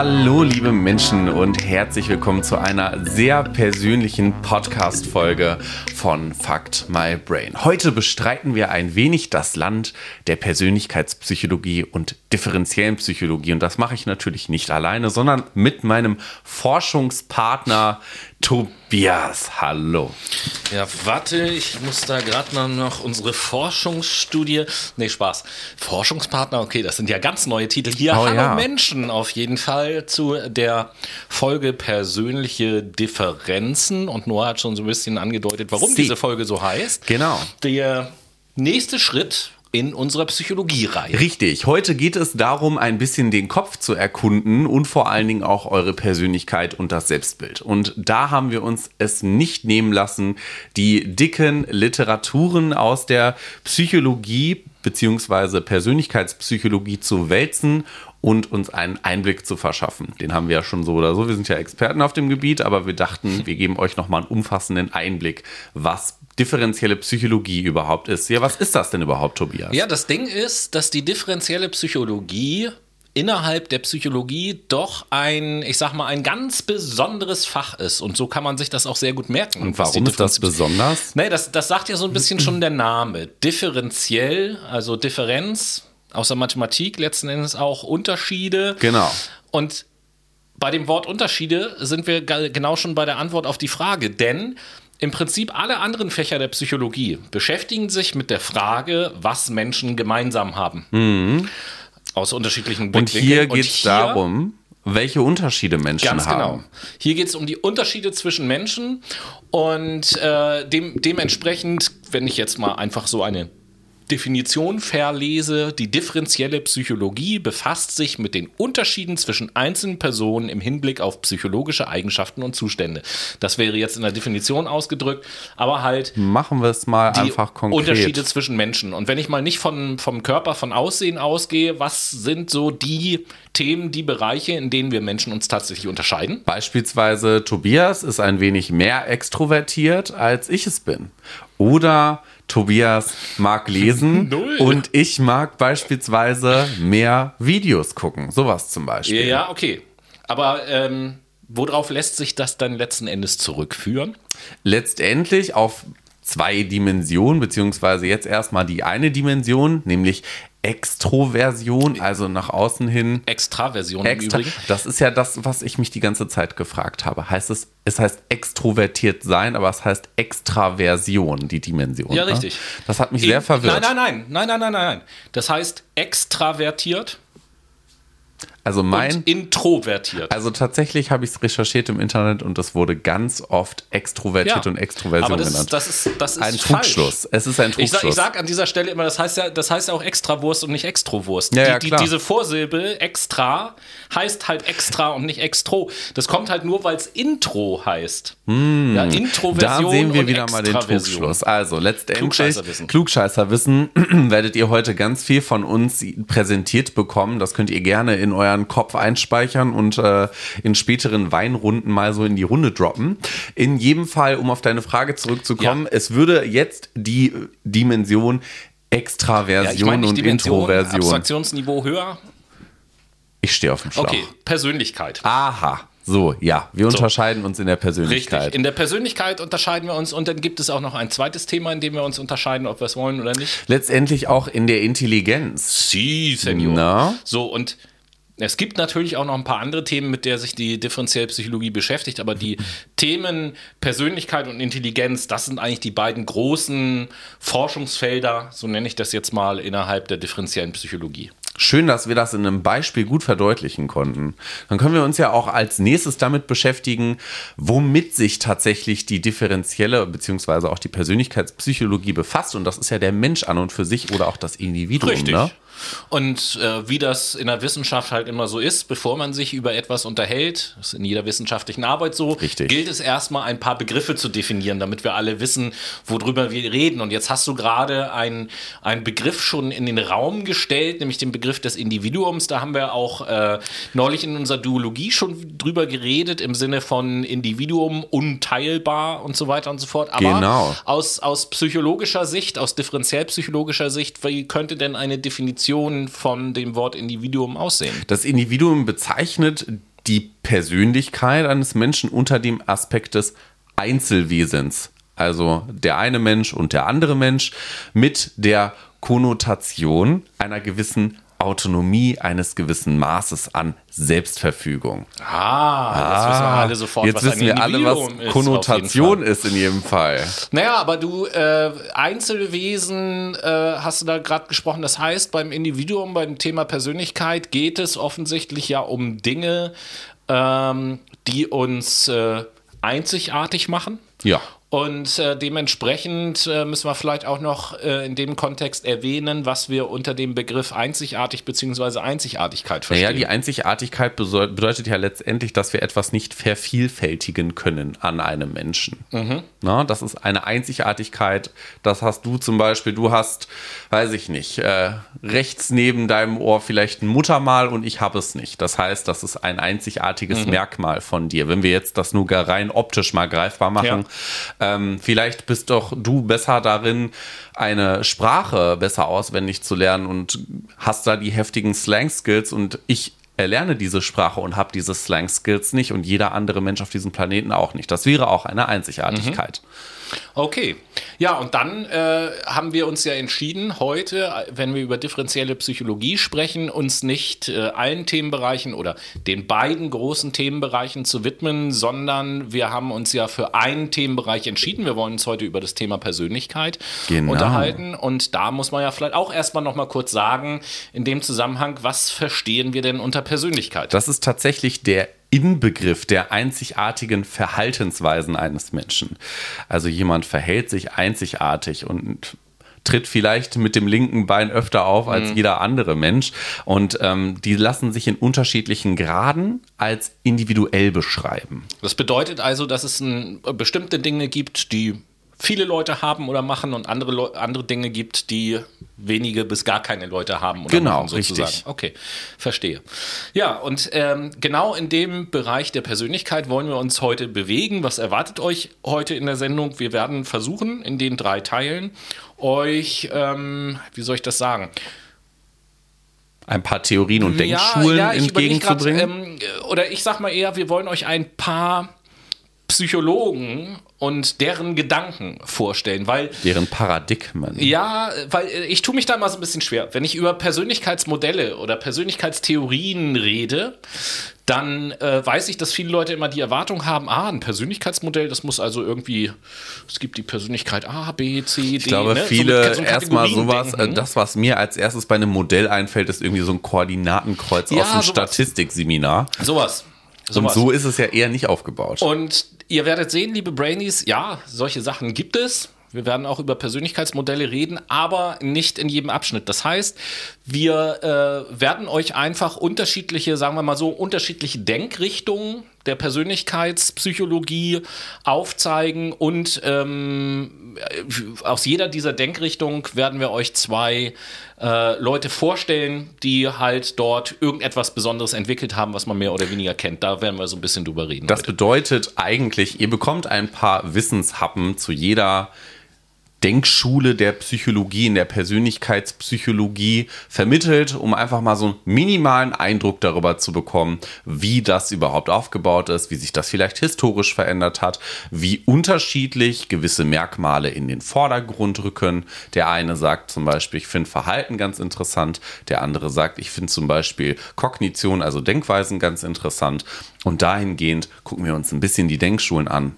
Hallo, liebe Menschen und herzlich willkommen zu einer sehr persönlichen Podcast-Folge von Fact My Brain. Heute bestreiten wir ein wenig das Land der Persönlichkeitspsychologie und differenziellen Psychologie. Und das mache ich natürlich nicht alleine, sondern mit meinem Forschungspartner Tobias. Hallo. Ja, warte, ich muss da gerade noch unsere Forschungsstudie. Nee, Spaß. Forschungspartner, okay, das sind ja ganz neue Titel hier. Oh, Hallo ja. Menschen auf jeden Fall zu der Folge persönliche Differenzen. Und Noah hat schon so ein bisschen angedeutet, warum Sie. diese Folge so heißt. Genau. Der nächste Schritt in unserer Psychologie-Reihe. Richtig. Heute geht es darum, ein bisschen den Kopf zu erkunden und vor allen Dingen auch eure Persönlichkeit und das Selbstbild. Und da haben wir uns es nicht nehmen lassen, die dicken Literaturen aus der Psychologie bzw. Persönlichkeitspsychologie zu wälzen und uns einen Einblick zu verschaffen. Den haben wir ja schon so oder so. Wir sind ja Experten auf dem Gebiet, aber wir dachten, wir geben euch nochmal einen umfassenden Einblick, was differenzielle Psychologie überhaupt ist. Ja, was ist das denn überhaupt, Tobias? Ja, das Ding ist, dass die differenzielle Psychologie innerhalb der Psychologie doch ein, ich sag mal, ein ganz besonderes Fach ist. Und so kann man sich das auch sehr gut merken. Und warum ist das besonders? Nee, das, das sagt ja so ein bisschen schon der Name. Differenziell, also Differenz aus der Mathematik, letzten Endes auch Unterschiede. Genau. Und bei dem Wort Unterschiede sind wir ge- genau schon bei der Antwort auf die Frage, denn im Prinzip alle anderen Fächer der Psychologie beschäftigen sich mit der Frage, was Menschen gemeinsam haben. Aus unterschiedlichen Mhm. Und hier Blickwinkeln. geht es darum, welche Unterschiede Menschen Ganz haben. genau. Hier geht es um die Unterschiede zwischen Menschen und äh, dem, dementsprechend, wenn ich jetzt mal einfach so eine Definition verlese, die differenzielle Psychologie befasst sich mit den Unterschieden zwischen einzelnen Personen im Hinblick auf psychologische Eigenschaften und Zustände. Das wäre jetzt in der Definition ausgedrückt, aber halt Machen wir es mal einfach konkret. Unterschiede zwischen Menschen. Und wenn ich mal nicht von, vom Körper, von Aussehen ausgehe, was sind so die Themen, die Bereiche, in denen wir Menschen uns tatsächlich unterscheiden? Beispielsweise Tobias ist ein wenig mehr extrovertiert, als ich es bin. Oder Tobias mag lesen und ich mag beispielsweise mehr Videos gucken. Sowas zum Beispiel. Ja, okay. Aber ähm, worauf lässt sich das dann letzten Endes zurückführen? Letztendlich auf zwei Dimensionen, beziehungsweise jetzt erstmal die eine Dimension, nämlich Extroversion, also nach außen hin Extraversion im Extra, Übrigen. das ist ja das, was ich mich die ganze Zeit gefragt habe. Heißt es, es heißt extrovertiert sein, aber es heißt Extraversion, die Dimension. Ja, ne? richtig. Das hat mich sehr In- verwirrt. Nein, nein, nein, nein, nein, nein, nein. Das heißt extravertiert Also mein, und introvertiert. also tatsächlich habe ich es recherchiert im Internet und es wurde ganz oft extrovertiert und Extroversion aber das, genannt. das ist, das ist ein falsch. Trugschluss. Es ist ein Ich Trugschluss. ich sag an dieser Stelle immer, das heißt ja, das heißt ja auch Extrawurst und nicht Extrowurst. Ja, die, ja, die, klar. diese Vorsilbe extra heißt halt extra und nicht extro. Das kommt halt nur, weil es Intro heißt. Ja, Introversion Hm. da sehen wir wieder mal den. Trugschluss. Also letztendlich Klugscheißerwissen. Klugscheißerwissen werdet ihr heute ganz viel von uns präsentiert bekommen. Das könnt ihr gerne in euren Kopf einspeichern und äh, in späteren Weinrunden mal so in die Runde droppen. In jedem Fall, um auf deine Frage zurückzukommen, Ja. es würde jetzt die äh, Dimension Extraversion Ja, ich nicht und Dimension, Introversion. Abstraktionsniveau höher. Ich stehe auf dem Schlauch. Okay, Persönlichkeit. Aha. So, ja, wir unterscheiden uns in der Richtig. Persönlichkeit. In der Persönlichkeit unterscheiden wir uns und dann gibt es auch noch ein zweites Thema, in dem wir uns unterscheiden, ob wir es wollen oder nicht. Letztendlich auch in der Intelligenz. Sie, Senior. Na? So, und es gibt natürlich auch noch ein paar andere Themen, mit der sich die differenzielle Psychologie beschäftigt, aber die Themen Persönlichkeit und Intelligenz, das sind eigentlich die beiden großen Forschungsfelder, so nenne ich das jetzt mal, innerhalb der differenziellen Psychologie. Schön, dass wir das in einem Beispiel gut verdeutlichen konnten. Dann können wir uns ja auch als nächstes damit beschäftigen, womit sich tatsächlich die differenzielle beziehungsweise auch die Persönlichkeitspsychologie befasst. Und das ist ja der Mensch an und für sich oder auch das Individuum. Richtig. Ne? Und äh, wie das in der Wissenschaft halt immer so ist, bevor man sich über etwas unterhält, das ist in jeder wissenschaftlichen Arbeit so, Richtig. gilt es erstmal ein paar Begriffe zu definieren, damit wir alle wissen, worüber wir reden. Und jetzt hast du gerade einen Begriff schon in den Raum gestellt, nämlich den Begriff des Individuums. Da haben wir auch äh, neulich in unserer Duologie schon drüber geredet, im Sinne von Individuum unteilbar und so weiter und so fort. Aber Genau. aus, aus psychologischer Sicht, aus differenziell psychologischer Sicht, wie könnte denn eine Definition Definition von dem Wort Individuum aussehen? Das Individuum bezeichnet die Persönlichkeit eines Menschen unter dem Aspekt des Einzelwesens. Also der eine Mensch und der andere Mensch mit der Konnotation einer gewissen Autonomie eines gewissen Maßes an Selbstverfügung. Ah, jetzt wissen wir alle sofort, Jetzt was wissen wir alle, was ist, Konnotation ist in jedem Fall. Naja, aber du, äh, Einzelwesen, äh, hast du da gerade gesprochen. Das heißt, beim Individuum, beim Thema Persönlichkeit geht es offensichtlich ja um Dinge, ähm, die uns äh, einzigartig machen. Ja. Und äh, dementsprechend äh, müssen wir vielleicht auch noch äh, in dem Kontext erwähnen, was wir unter dem Begriff einzigartig bzw. Einzigartigkeit verstehen. Naja, die Einzigartigkeit bedeutet ja letztendlich, dass wir etwas nicht vervielfältigen können an einem Menschen. Na, das ist eine Einzigartigkeit. Das hast du zum Beispiel, du hast, weiß ich nicht, äh, rechts neben deinem Ohr vielleicht ein Muttermal und ich habe es nicht. Das heißt, das ist ein einzigartiges Merkmal von dir. Wenn wir jetzt das nur rein optisch mal greifbar machen, ähm, vielleicht bist doch du besser darin, eine Sprache besser auswendig zu lernen und hast da die heftigen Slang-Skills und ich erlerne diese Sprache und habe diese Slang-Skills nicht und jeder andere Mensch auf diesem Planeten auch nicht. Das wäre auch eine Einzigartigkeit. Okay. Ja, und dann äh, haben wir uns ja entschieden, heute, wenn wir über differenzielle Psychologie sprechen, uns nicht äh, allen Themenbereichen oder den beiden großen Themenbereichen zu widmen, sondern wir haben uns ja für einen Themenbereich entschieden. Wir wollen uns heute über das Thema Persönlichkeit Genau. unterhalten. Und da muss man ja vielleicht auch erstmal noch mal kurz sagen, in dem Zusammenhang, was verstehen wir denn unter Persönlichkeit? Das ist tatsächlich der Inbegriff der einzigartigen Verhaltensweisen eines Menschen. Also jemand verhält sich einzigartig und tritt vielleicht mit dem linken Bein öfter auf als jeder andere Mensch. Und ähm, die lassen sich in unterschiedlichen Graden als individuell beschreiben. Das bedeutet also, dass es ein, bestimmte Dinge gibt, die viele Leute haben oder machen und andere, Leu- andere Dinge gibt, die wenige bis gar keine Leute haben oder Genau, machen sozusagen. richtig. Okay, verstehe. Ja, und ähm, genau in dem Bereich der Persönlichkeit wollen wir uns heute bewegen. Was erwartet euch heute in der Sendung? Wir werden versuchen, in den drei Teilen euch, ähm, wie soll ich das sagen? Ein paar Theorien und Denkschulen überleg grad, entgegenzubringen. ähm, oder ich sag mal eher, wir wollen euch ein paar Psychologen und deren Gedanken vorstellen, weil deren Paradigmen. ja, weil äh, ich tue mich da mal so ein bisschen schwer. Wenn ich über Persönlichkeitsmodelle oder Persönlichkeitstheorien rede, dann äh, weiß ich, dass viele Leute immer die Erwartung haben, ah, ein Persönlichkeitsmodell, das muss also irgendwie, es gibt die Persönlichkeit A, B, C, D. Ich glaube, ne? Viele so erstmal sowas, denken. das, was mir als erstes bei einem Modell einfällt, ist irgendwie so ein Koordinatenkreuz Ja, aus dem sowas. Statistikseminar. Sowas. Und Sowas. so ist es ja eher nicht aufgebaut. Und ihr werdet sehen, liebe Brainies, ja, solche Sachen gibt es. Wir werden auch über Persönlichkeitsmodelle reden, aber nicht in jedem Abschnitt. Das heißt, wir äh, werden euch einfach unterschiedliche, sagen wir mal so, unterschiedliche Denkrichtungen der Persönlichkeitspsychologie aufzeigen und ähm, äh, aus jeder dieser Denkrichtung werden wir euch zwei äh, Leute vorstellen, die halt dort irgendetwas Besonderes entwickelt haben, was man mehr oder weniger kennt. Da werden wir so ein bisschen drüber reden. Das heute. bedeutet eigentlich, ihr bekommt ein paar Wissenshappen zu jeder Denkschule der Psychologie, in der Persönlichkeitspsychologie vermittelt, um einfach mal so einen minimalen Eindruck darüber zu bekommen, wie das überhaupt aufgebaut ist, wie sich das vielleicht historisch verändert hat, wie unterschiedlich gewisse Merkmale in den Vordergrund rücken. Der eine sagt zum Beispiel, ich finde Verhalten ganz interessant, der andere sagt, ich finde zum Beispiel Kognition, also Denkweisen ganz interessant. Und dahingehend gucken wir uns ein bisschen die Denkschulen an.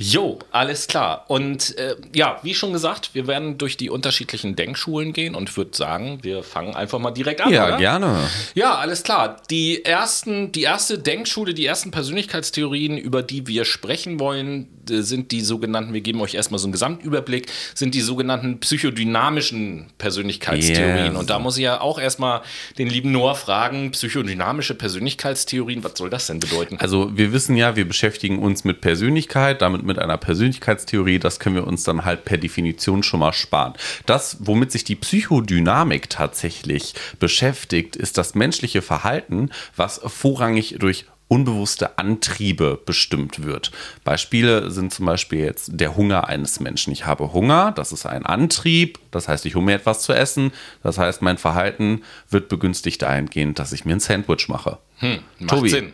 Jo, alles klar. Und äh, ja, wie schon gesagt, wir werden durch die unterschiedlichen Denkschulen gehen und würde sagen, wir fangen einfach mal direkt an. Ja, oder? gerne. Ja, alles klar. Die ersten, die erste Denkschule, die ersten Persönlichkeitstheorien, über die wir sprechen wollen, äh, sind die sogenannten, wir geben euch erstmal so einen Gesamtüberblick, sind die sogenannten psychodynamischen Persönlichkeitstheorien. Yes. Und da muss ich ja auch erstmal den lieben Noah fragen, psychodynamische Persönlichkeitstheorien, was soll das denn bedeuten? Also wir wissen ja, wir beschäftigen uns mit Persönlichkeit, damit mit einer Persönlichkeitstheorie, das können wir uns dann halt per Definition schon mal sparen. Das, womit sich die Psychodynamik tatsächlich beschäftigt, ist das menschliche Verhalten, was vorrangig durch unbewusste Antriebe bestimmt wird. Beispiele sind zum Beispiel jetzt der Hunger eines Menschen. Ich habe Hunger, das ist ein Antrieb, das heißt, ich hole mir etwas zu essen, das heißt, mein Verhalten wird begünstigt dahingehend, dass ich mir ein Sandwich mache. Hm, macht Tobi, Sinn.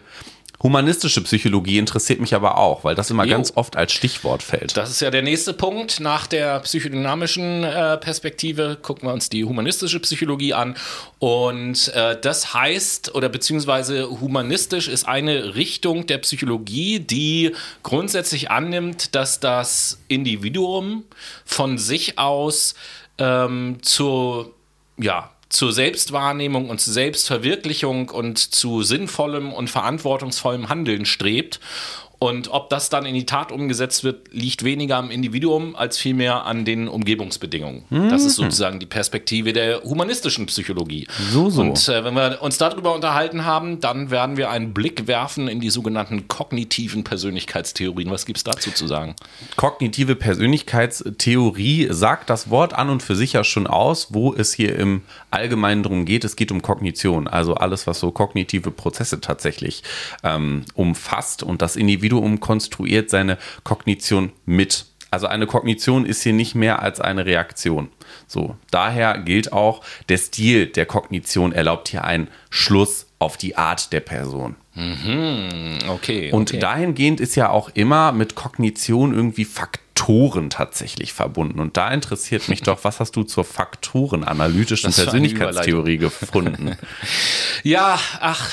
Humanistische Psychologie interessiert mich aber auch, weil das immer Jo. ganz oft als Stichwort fällt. Das ist ja der nächste Punkt. Nach der psychodynamischen äh, Perspektive gucken wir uns die humanistische Psychologie an. Und äh, das heißt, oder beziehungsweise humanistisch ist eine Richtung der Psychologie, die grundsätzlich annimmt, dass das Individuum von sich aus ähm, zur, ja, zur Selbstwahrnehmung und zur Selbstverwirklichung und zu sinnvollem und verantwortungsvollem Handeln strebt. Und ob das dann in die Tat umgesetzt wird, liegt weniger am Individuum als vielmehr an den Umgebungsbedingungen. Das ist sozusagen die Perspektive der humanistischen Psychologie. So, so. Und äh, wenn wir uns darüber unterhalten haben, dann werden wir einen Blick werfen in die sogenannten kognitiven Persönlichkeitstheorien. Was gibt es dazu zu sagen? Kognitive Persönlichkeitstheorie sagt das Wort an und für sich ja schon aus, wo es hier im Allgemeinen darum geht. Es geht um Kognition, also alles, was so kognitive Prozesse tatsächlich ähm, umfasst. Und das Individuum konstruiert seine Kognition mit. Also eine Kognition ist hier nicht mehr als eine Reaktion. So, daher gilt auch, der Stil der Kognition erlaubt hier einen Schluss auf die Art der Person. Okay. Und okay. dahingehend ist ja auch immer mit Kognition irgendwie Faktoren tatsächlich verbunden. Und da interessiert mich doch, was hast du zur faktorenanalytischen Persönlichkeitstheorie gefunden? Ja, ach,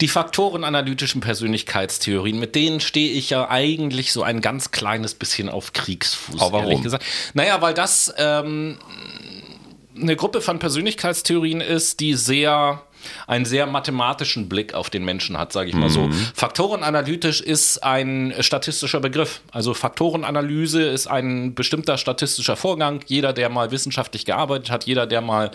die faktorenanalytischen Persönlichkeitstheorien, mit denen stehe ich ja eigentlich so ein ganz kleines bisschen auf Kriegsfuß, Oh, warum? ehrlich gesagt. Naja, weil das ähm, eine Gruppe von Persönlichkeitstheorien ist, die sehr einen sehr mathematischen Blick auf den Menschen hat, sage ich mal so. Faktorenanalytisch ist ein statistischer Begriff. Also Faktorenanalyse ist ein bestimmter statistischer Vorgang. Jeder, der mal wissenschaftlich gearbeitet hat, jeder, der mal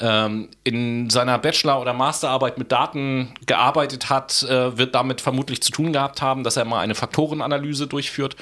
ähm, in seiner Bachelor- oder Masterarbeit mit Daten gearbeitet hat, äh, wird damit vermutlich zu tun gehabt haben, dass er mal eine Faktorenanalyse durchführt.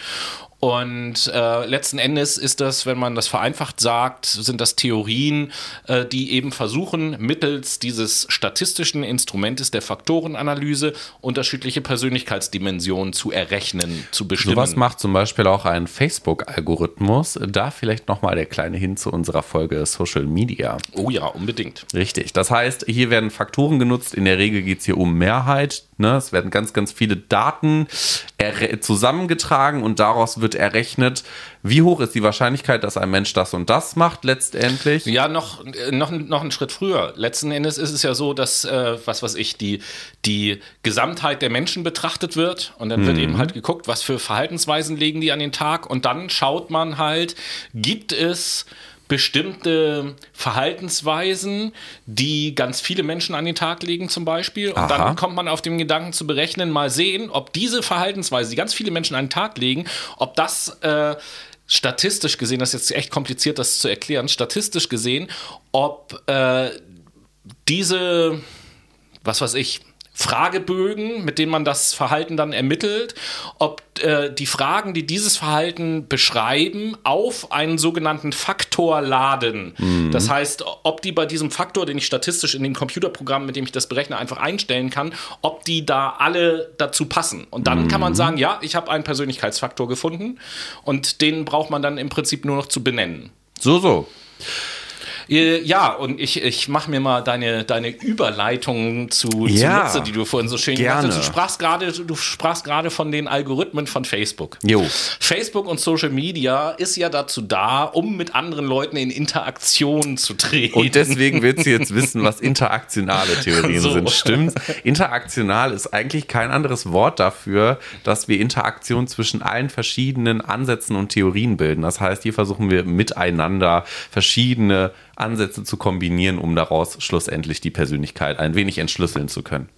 Und äh, letzten Endes ist das, wenn man das vereinfacht sagt, sind das Theorien, äh, die eben versuchen, mittels dieses statistischen Instrumentes der Faktorenanalyse unterschiedliche Persönlichkeitsdimensionen zu errechnen, zu bestimmen. Sowas macht zum Beispiel auch ein Facebook-Algorithmus. Da vielleicht nochmal der kleine Hin zu unserer Folge Social Media. oh ja, unbedingt. Richtig. Das heißt, hier werden Faktoren genutzt. In der Regel geht es hier um Mehrheit. Ne? Es werden ganz, ganz viele Daten zusammengetragen und daraus wird errechnet, wie hoch ist die Wahrscheinlichkeit, dass ein Mensch das und das macht letztendlich. Ja, noch, äh, noch, noch einen Schritt früher. Letzten Endes ist es ja so, dass, äh, was weiß ich, die, die Gesamtheit der Menschen betrachtet wird und dann wird eben halt geguckt, was für Verhaltensweisen legen die an den Tag und dann schaut man halt, gibt es bestimmte Verhaltensweisen, die ganz viele Menschen an den Tag legen zum Beispiel. Und Aha. dann kommt man auf den Gedanken zu berechnen, mal sehen, ob diese Verhaltensweise, die ganz viele Menschen an den Tag legen, ob das äh, statistisch gesehen, das ist jetzt echt kompliziert, das zu erklären, statistisch gesehen, ob äh, diese, was weiß ich, Fragebögen, mit denen man das Verhalten dann ermittelt, ob äh, die Fragen, die dieses Verhalten beschreiben, auf einen sogenannten Faktor laden. Das heißt, ob die bei diesem Faktor, den ich statistisch in dem Computerprogramm, mit dem ich das berechne, einfach einstellen kann, ob die da alle dazu passen. Und dann kann man sagen, ja, ich habe einen Persönlichkeitsfaktor gefunden und den braucht man dann im Prinzip nur noch zu benennen. So, so. Äh, Ja, und ich, ich mache mir mal deine, deine Überleitung zu, Ja, zunutze, die du vorhin so schön gerne. gemacht hast. Du sprachst gerade, du sprachst gerade von den Algorithmen von Facebook. Jo. Facebook und Social Media ist ja dazu da, um mit anderen Leuten in Interaktion zu treten. Und deswegen willst du jetzt wissen, was interaktionale Theorien So. sind. Stimmt. Interaktional ist eigentlich kein anderes Wort dafür, dass wir Interaktion zwischen allen verschiedenen Ansätzen und Theorien bilden. Das heißt, hier versuchen wir miteinander verschiedene Ansätze zu kombinieren, um daraus schlussendlich die Persönlichkeit ein wenig entschlüsseln zu können.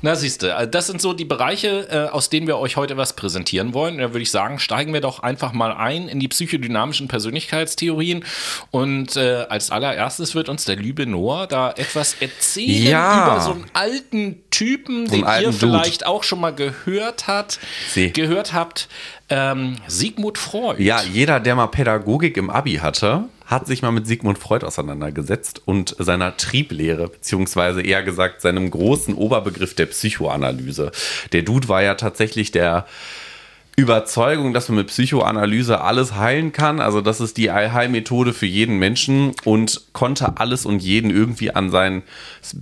Na, siehst du, das sind so die Bereiche, äh, aus denen wir euch heute was präsentieren wollen. Da würde ich sagen, steigen wir doch einfach mal ein in die psychodynamischen Persönlichkeitstheorien. Und äh, als allererstes wird uns der liebe Noah da etwas erzählen Ja. über so einen alten Typen, einen den alten ihr Dude. vielleicht auch schon mal gehört hat, Sie. gehört habt. Ähm, Sigmund Freud. Ja, jeder, der mal Pädagogik im Abi hatte, hat sich mal mit Sigmund Freud auseinandergesetzt und seiner Trieblehre, beziehungsweise eher gesagt seinem großen Oberbegriff der Psychoanalyse. Der Dude war ja tatsächlich der Überzeugung, dass man mit Psychoanalyse alles heilen kann. Also das ist die Heilmethode für jeden Menschen und konnte alles und jeden irgendwie an seinen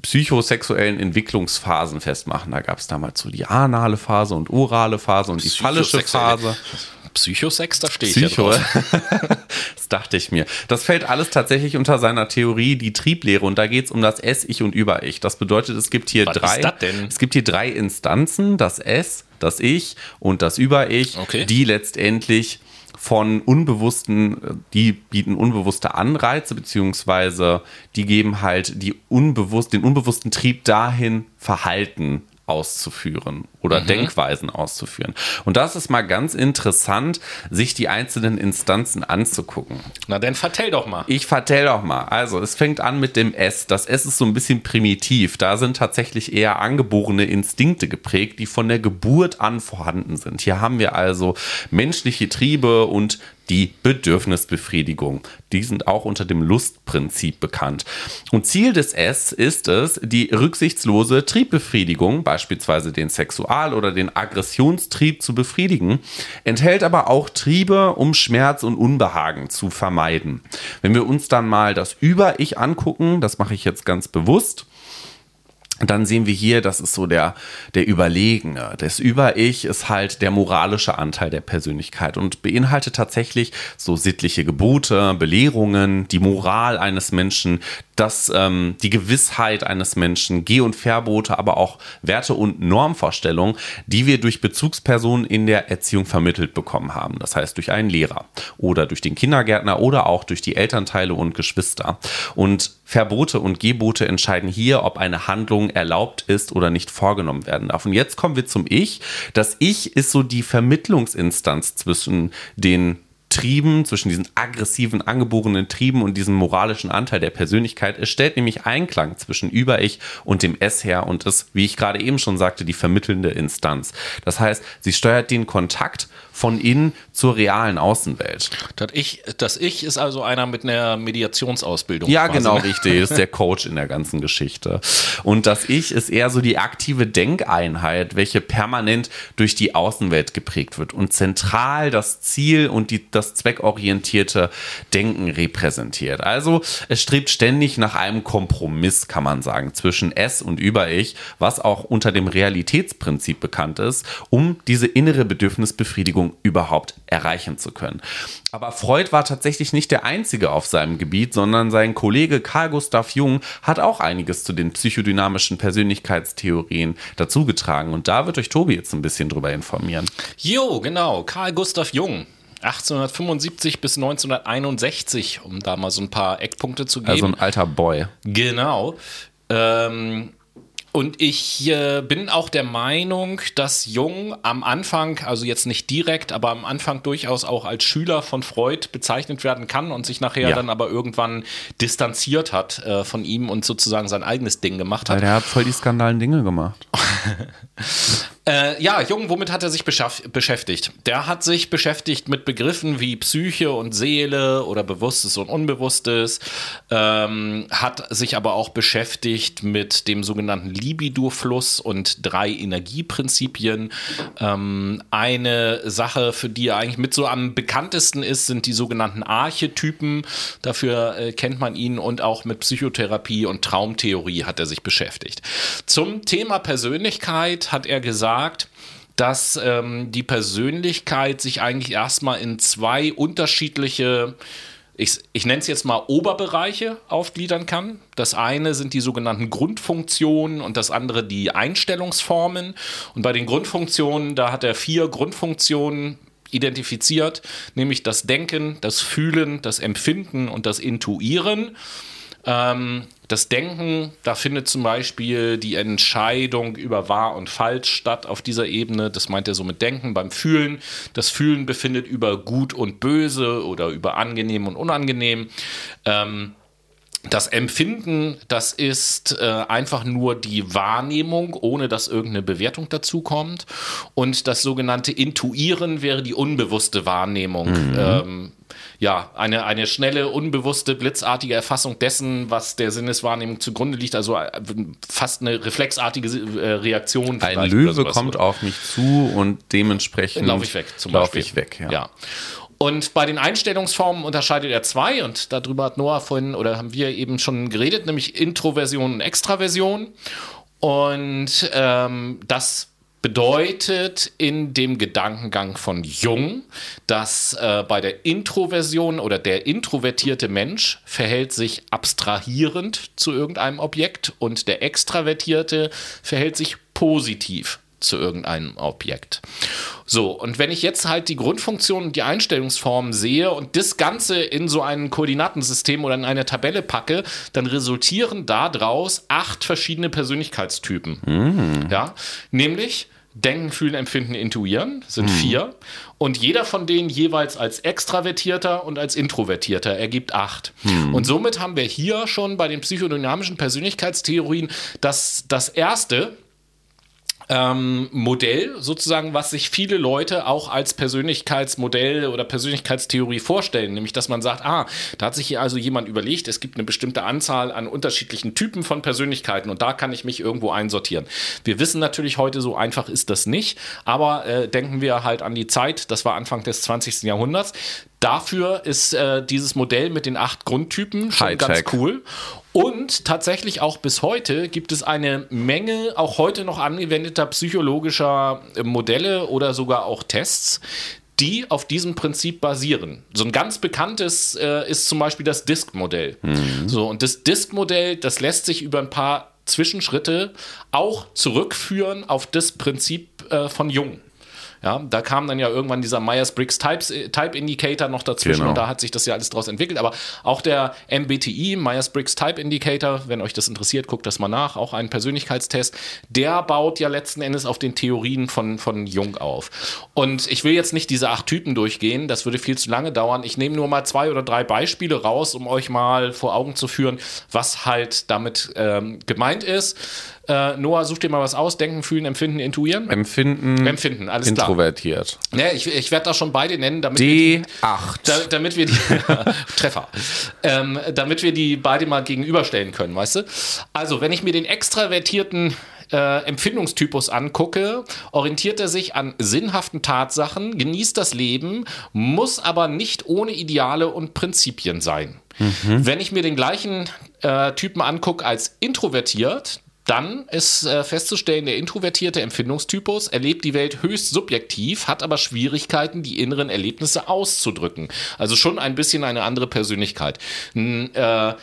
psychosexuellen Entwicklungsphasen festmachen. Da gab es damals so die anale Phase und orale Phase und die phallische Phase. Psychosex, da stehe ich Psycho. ja das dachte ich mir. Das fällt alles tatsächlich unter seiner Theorie, die Trieblehre. Und da geht es um das S, Ich und Über-Ich. Das bedeutet, es gibt hier Was drei. ist das denn? Es gibt hier drei Instanzen: das S, das Ich und das Über-Ich, Okay. die letztendlich von unbewussten, die bieten unbewusste Anreize, beziehungsweise die geben halt die unbewusst, den unbewussten Trieb dahin, Verhalten auszuführen oder Mhm. Denkweisen auszuführen. Und das ist mal ganz interessant, sich die einzelnen Instanzen anzugucken. Na, dann vertell doch mal. Ich vertell doch mal. Also, es fängt an mit dem S. Das S ist so ein bisschen primitiv. Da sind tatsächlich eher angeborene Instinkte geprägt, die von der Geburt an vorhanden sind. Hier haben wir also menschliche Triebe und die Bedürfnisbefriedigung. Die sind auch unter dem Lustprinzip bekannt. Und Ziel des S ist es, die rücksichtslose Triebbefriedigung, beispielsweise den Sexual- oder den Aggressionstrieb zu befriedigen, enthält aber auch Triebe, um Schmerz und Unbehagen zu vermeiden. Wenn wir uns dann mal das Über-Ich angucken, das mache ich jetzt ganz bewusst, dann sehen wir hier, das ist so der, der Überlegene. Das Über-Ich ist halt der moralische Anteil der Persönlichkeit und beinhaltet tatsächlich so sittliche Gebote, Belehrungen, die Moral eines Menschen, das, ähm, die Gewissheit eines Menschen, Geh- und Verbote, aber auch Werte- und Normvorstellungen, die wir durch Bezugspersonen in der Erziehung vermittelt bekommen haben. Das heißt durch einen Lehrer oder durch den Kindergärtner oder auch durch die Elternteile und Geschwister. Und Verbote und Gebote entscheiden hier, ob eine Handlung erlaubt ist oder nicht vorgenommen werden darf. Und jetzt kommen wir zum Ich. Das Ich ist so die Vermittlungsinstanz zwischen den Trieben, zwischen diesen aggressiven, angeborenen Trieben und diesem moralischen Anteil der Persönlichkeit. Es stellt nämlich Einklang zwischen Über-Ich und dem S her und ist, wie ich gerade eben schon sagte, die vermittelnde Instanz. Das heißt, sie steuert den Kontakt von innen zur realen Außenwelt. Das ich, das ich ist also einer mit einer Mediationsausbildung. Ja, quasi, genau, ne? richtig. Ist der Coach in der ganzen Geschichte. Und das Ich ist eher so die aktive Denkeinheit, welche permanent durch die Außenwelt geprägt wird und zentral das Ziel und die, das zweckorientierte Denken repräsentiert. Also es strebt ständig nach einem Kompromiss, kann man sagen, zwischen S und Über-Ich, was auch unter dem Realitätsprinzip bekannt ist, um diese innere Bedürfnisbefriedigung überhaupt erreichen zu können. Aber Freud war tatsächlich nicht der Einzige auf seinem Gebiet, sondern sein Kollege Carl Gustav Jung hat auch einiges zu den psychodynamischen Persönlichkeitstheorien dazugetragen. Und da wird euch Tobi jetzt ein bisschen drüber informieren. Jo, genau. Karl Gustav Jung. 1875 bis 1961, um da mal so ein paar Eckpunkte zu geben. Also ein alter Boy. Genau. Ähm, und ich äh, bin auch der Meinung, dass Jung am Anfang, also jetzt nicht direkt, aber am Anfang durchaus auch als Schüler von Freud bezeichnet werden kann und sich nachher Ja. dann aber irgendwann distanziert hat äh, von ihm und sozusagen sein eigenes Ding gemacht hat. Weil der hat voll die skandalen Dinge gemacht. Äh, ja, Jung, womit hat er sich beschäftigt? Der hat sich beschäftigt mit Begriffen wie Psyche und Seele oder Bewusstes und Unbewusstes, ähm, hat sich aber auch beschäftigt mit dem sogenannten Libido-Fluss und drei Energieprinzipien. Ähm, eine Sache, für die er eigentlich mit so am bekanntesten ist, sind die sogenannten Archetypen. Dafür äh, kennt man ihn und auch mit Psychotherapie und Traumtheorie hat er sich beschäftigt. Zum Thema Persönlichkeit hat er gesagt, dass ähm, die Persönlichkeit sich eigentlich erstmal in zwei unterschiedliche, ich, ich nenne es jetzt mal Oberbereiche aufgliedern kann. Das eine sind die sogenannten Grundfunktionen und das andere die Einstellungsformen. Und bei den Grundfunktionen, da hat er vier Grundfunktionen identifiziert, nämlich das Denken, das Fühlen, das Empfinden und das Intuieren. Ähm, das Denken, da findet zum Beispiel die Entscheidung über wahr und falsch statt auf dieser Ebene. Das meint er so mit Denken. Beim Fühlen, das Fühlen befindet über gut und böse oder über angenehm und unangenehm. Ähm, das Empfinden, das ist äh, einfach nur die Wahrnehmung, ohne dass irgendeine Bewertung dazu kommt. Und das sogenannte Intuieren wäre die unbewusste Wahrnehmung. Ähm, ja, eine, eine schnelle, unbewusste, blitzartige Erfassung dessen, was der Sinneswahrnehmung zugrunde liegt. Also äh, fast eine reflexartige äh, Reaktion. Ein Löwe kommt auf mich zu und dementsprechend laufe ich weg. Zum laufe ich weg. Ja. ja. Und bei den Einstellungsformen unterscheidet er zwei und darüber hat Noah vorhin oder haben wir eben schon geredet, nämlich Introversion und Extraversion. Und ähm, das bedeutet in dem Gedankengang von Jung, dass äh, bei der Introversion oder der introvertierte Mensch verhält sich abstrahierend zu irgendeinem Objekt und der extravertierte verhält sich positiv zu irgendeinem Objekt. So, und wenn ich jetzt halt die Grundfunktion und die Einstellungsformen sehe und das Ganze in so ein Koordinatensystem oder in eine Tabelle packe, dann resultieren daraus acht verschiedene Persönlichkeitstypen. Mm. Ja, nämlich Denken, Fühlen, Empfinden, Intuieren sind mhm. vier. Und jeder von denen jeweils als Extravertierter und als Introvertierter ergibt acht. Mhm. Und somit haben wir hier schon bei den psychodynamischen Persönlichkeitstheorien das, das erste, ähm, Modell sozusagen, was sich viele Leute auch als Persönlichkeitsmodell oder Persönlichkeitstheorie vorstellen, nämlich dass man sagt, ah, da hat sich hier also jemand überlegt, es gibt eine bestimmte Anzahl an unterschiedlichen Typen von Persönlichkeiten und da kann ich mich irgendwo einsortieren. Wir wissen natürlich heute, so einfach ist das nicht, aber äh, denken wir halt an die Zeit, das war Anfang des 20. Jahrhunderts. Dafür ist äh, dieses Modell mit den acht Grundtypen schon ganz cool. Und tatsächlich auch bis heute gibt es eine Menge auch heute noch angewendeter psychologischer äh, Modelle oder sogar auch Tests, die auf diesem Prinzip basieren. So ein ganz bekanntes äh, ist zum Beispiel das Disk-Modell. Mhm. So, und das Disk-Modell, das lässt sich über ein paar Zwischenschritte auch zurückführen auf das Prinzip äh, von Jung. Ja, da kam dann ja irgendwann dieser Myers-Briggs äh, Type Indicator noch dazwischen genau. und da hat sich das ja alles draus entwickelt. Aber auch der MBTI, Myers-Briggs Type Indicator, wenn euch das interessiert, guckt das mal nach, auch ein Persönlichkeitstest, der baut ja letzten Endes auf den Theorien von, von Jung auf. Und ich will jetzt nicht diese acht Typen durchgehen, das würde viel zu lange dauern. Ich nehme nur mal zwei oder drei Beispiele raus, um euch mal vor Augen zu führen, was halt damit ähm, gemeint ist. Äh, Noah, such dir mal was aus. Denken, fühlen, empfinden, intuieren. Empfinden. Empfinden, alles introvertiert. klar. Introvertiert. Ja, ich, ich werde da schon beide nennen, damit D8. wir die, da, damit wir die Treffer. Ähm, damit wir die beide mal gegenüberstellen können, weißt du? Also, wenn ich mir den extravertierten äh, Empfindungstypus angucke, orientiert er sich an sinnhaften Tatsachen, genießt das Leben, muss aber nicht ohne Ideale und Prinzipien sein. Mhm. Wenn ich mir den gleichen äh, Typen angucke als introvertiert, dann ist äh, festzustellen, der introvertierte Empfindungstypus erlebt die Welt höchst subjektiv, hat aber Schwierigkeiten, die inneren Erlebnisse auszudrücken. Also schon ein bisschen eine andere Persönlichkeit. N, äh,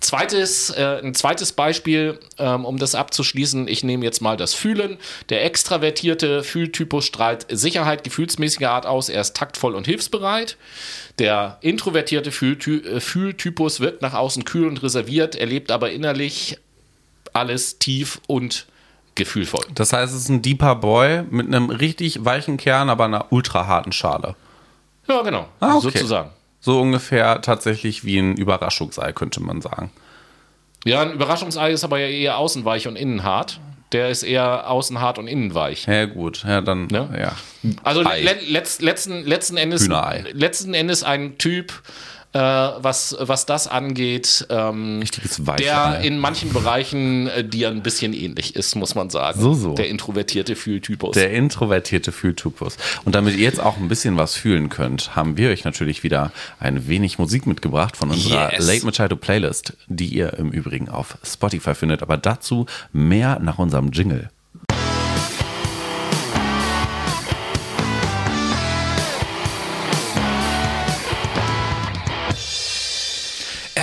Zweites, äh, ein zweites Beispiel, ähm, um das abzuschließen, ich nehme jetzt mal das Fühlen. Der extravertierte Fühltypus strahlt Sicherheit gefühlsmäßiger Art aus, er ist taktvoll und hilfsbereit. Der introvertierte äh, Fühltypus wirkt nach außen kühl und reserviert, erlebt aber innerlich alles tief und gefühlvoll. Das heißt, es ist ein deeper Boy mit einem richtig weichen Kern, aber einer ultra harten Schale. Ja, genau. Ah, okay. Sozusagen. So ungefähr tatsächlich wie ein Überraschungsei, könnte man sagen. Ja, ein Überraschungsei ist aber ja eher außenweich und innen hart. Der ist eher außen hart und innen weich. Ja, gut. Ja, dann, ne? ja. Also le letzt, letzten, letzten, Endes, letzten Endes ein Typ, äh, was, was das angeht, ähm, der in manchen Bereichen äh, dir ein bisschen ähnlich ist, muss man sagen. So, so. Der introvertierte Fühltypus. Der introvertierte Fühltypus. Und damit ihr jetzt auch ein bisschen was fühlen könnt, haben wir euch natürlich wieder ein wenig Musik mitgebracht von unserer yes. Late Machado Playlist, die ihr im Übrigen auf Spotify findet. Aber dazu mehr nach unserem Jingle.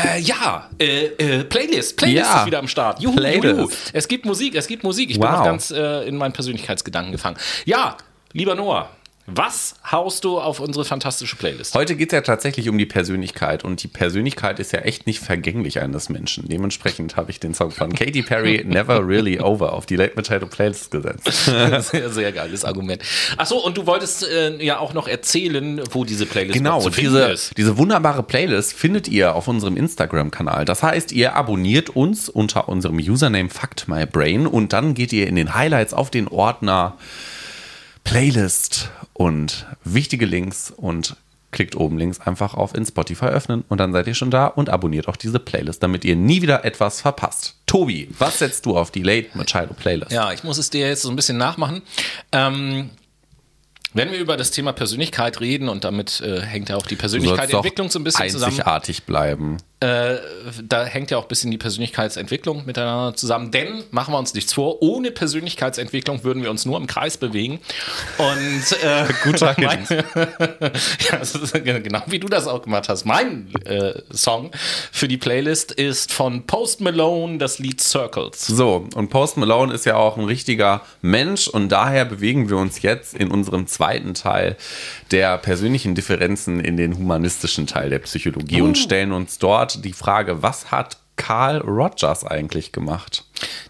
Äh, ja, äh, äh, Playlist. Playlist ja. ist wieder am Start. Juhu, Playlist. Juhu. Es gibt Musik, es gibt Musik. Ich wow. bin noch ganz äh, in meinen Persönlichkeitsgedanken gefangen. Ja, lieber Noah, was haust du auf unsere fantastische Playlist? Heute geht es ja tatsächlich um die Persönlichkeit und die Persönlichkeit ist ja echt nicht vergänglich eines Menschen. Dementsprechend habe ich den Song von Katy Perry Never Really Over auf die Late Machado Playlist gesetzt. sehr, sehr geiles Argument. Achso, und du wolltest äh, ja auch noch erzählen, wo diese Playlist genau, zu finden diese, ist. Diese wunderbare Playlist findet ihr auf unserem Instagram-Kanal. Das heißt, ihr abonniert uns unter unserem Username FactMyBrain und dann geht ihr in den Highlights auf den Ordner Playlist und wichtige Links und klickt oben links einfach auf in Spotify öffnen und dann seid ihr schon da und abonniert auch diese Playlist, damit ihr nie wieder etwas verpasst. Tobi, was setzt du auf die Late Machado Playlist? Ja, ich muss es dir jetzt so ein bisschen nachmachen. Ähm, wenn wir über das Thema Persönlichkeit reden und damit äh, hängt ja auch die Persönlichkeitsentwicklung so ein bisschen zusammen. Einzigartig bleiben. Äh, da hängt ja auch ein bisschen die Persönlichkeitsentwicklung miteinander zusammen. Denn, machen wir uns nichts vor, ohne Persönlichkeitsentwicklung würden wir uns nur im Kreis bewegen. Und äh, guter Hint. ja, ist genau wie du das auch gemacht hast. Mein äh, Song für die Playlist ist von Post Malone das Lied Circles. So, und Post Malone ist ja auch ein richtiger Mensch und daher bewegen wir uns jetzt in unserem zweiten Teil der persönlichen Differenzen in den humanistischen Teil der Psychologie Uh. und stellen uns dort die Frage, was hat Carl Rogers eigentlich gemacht?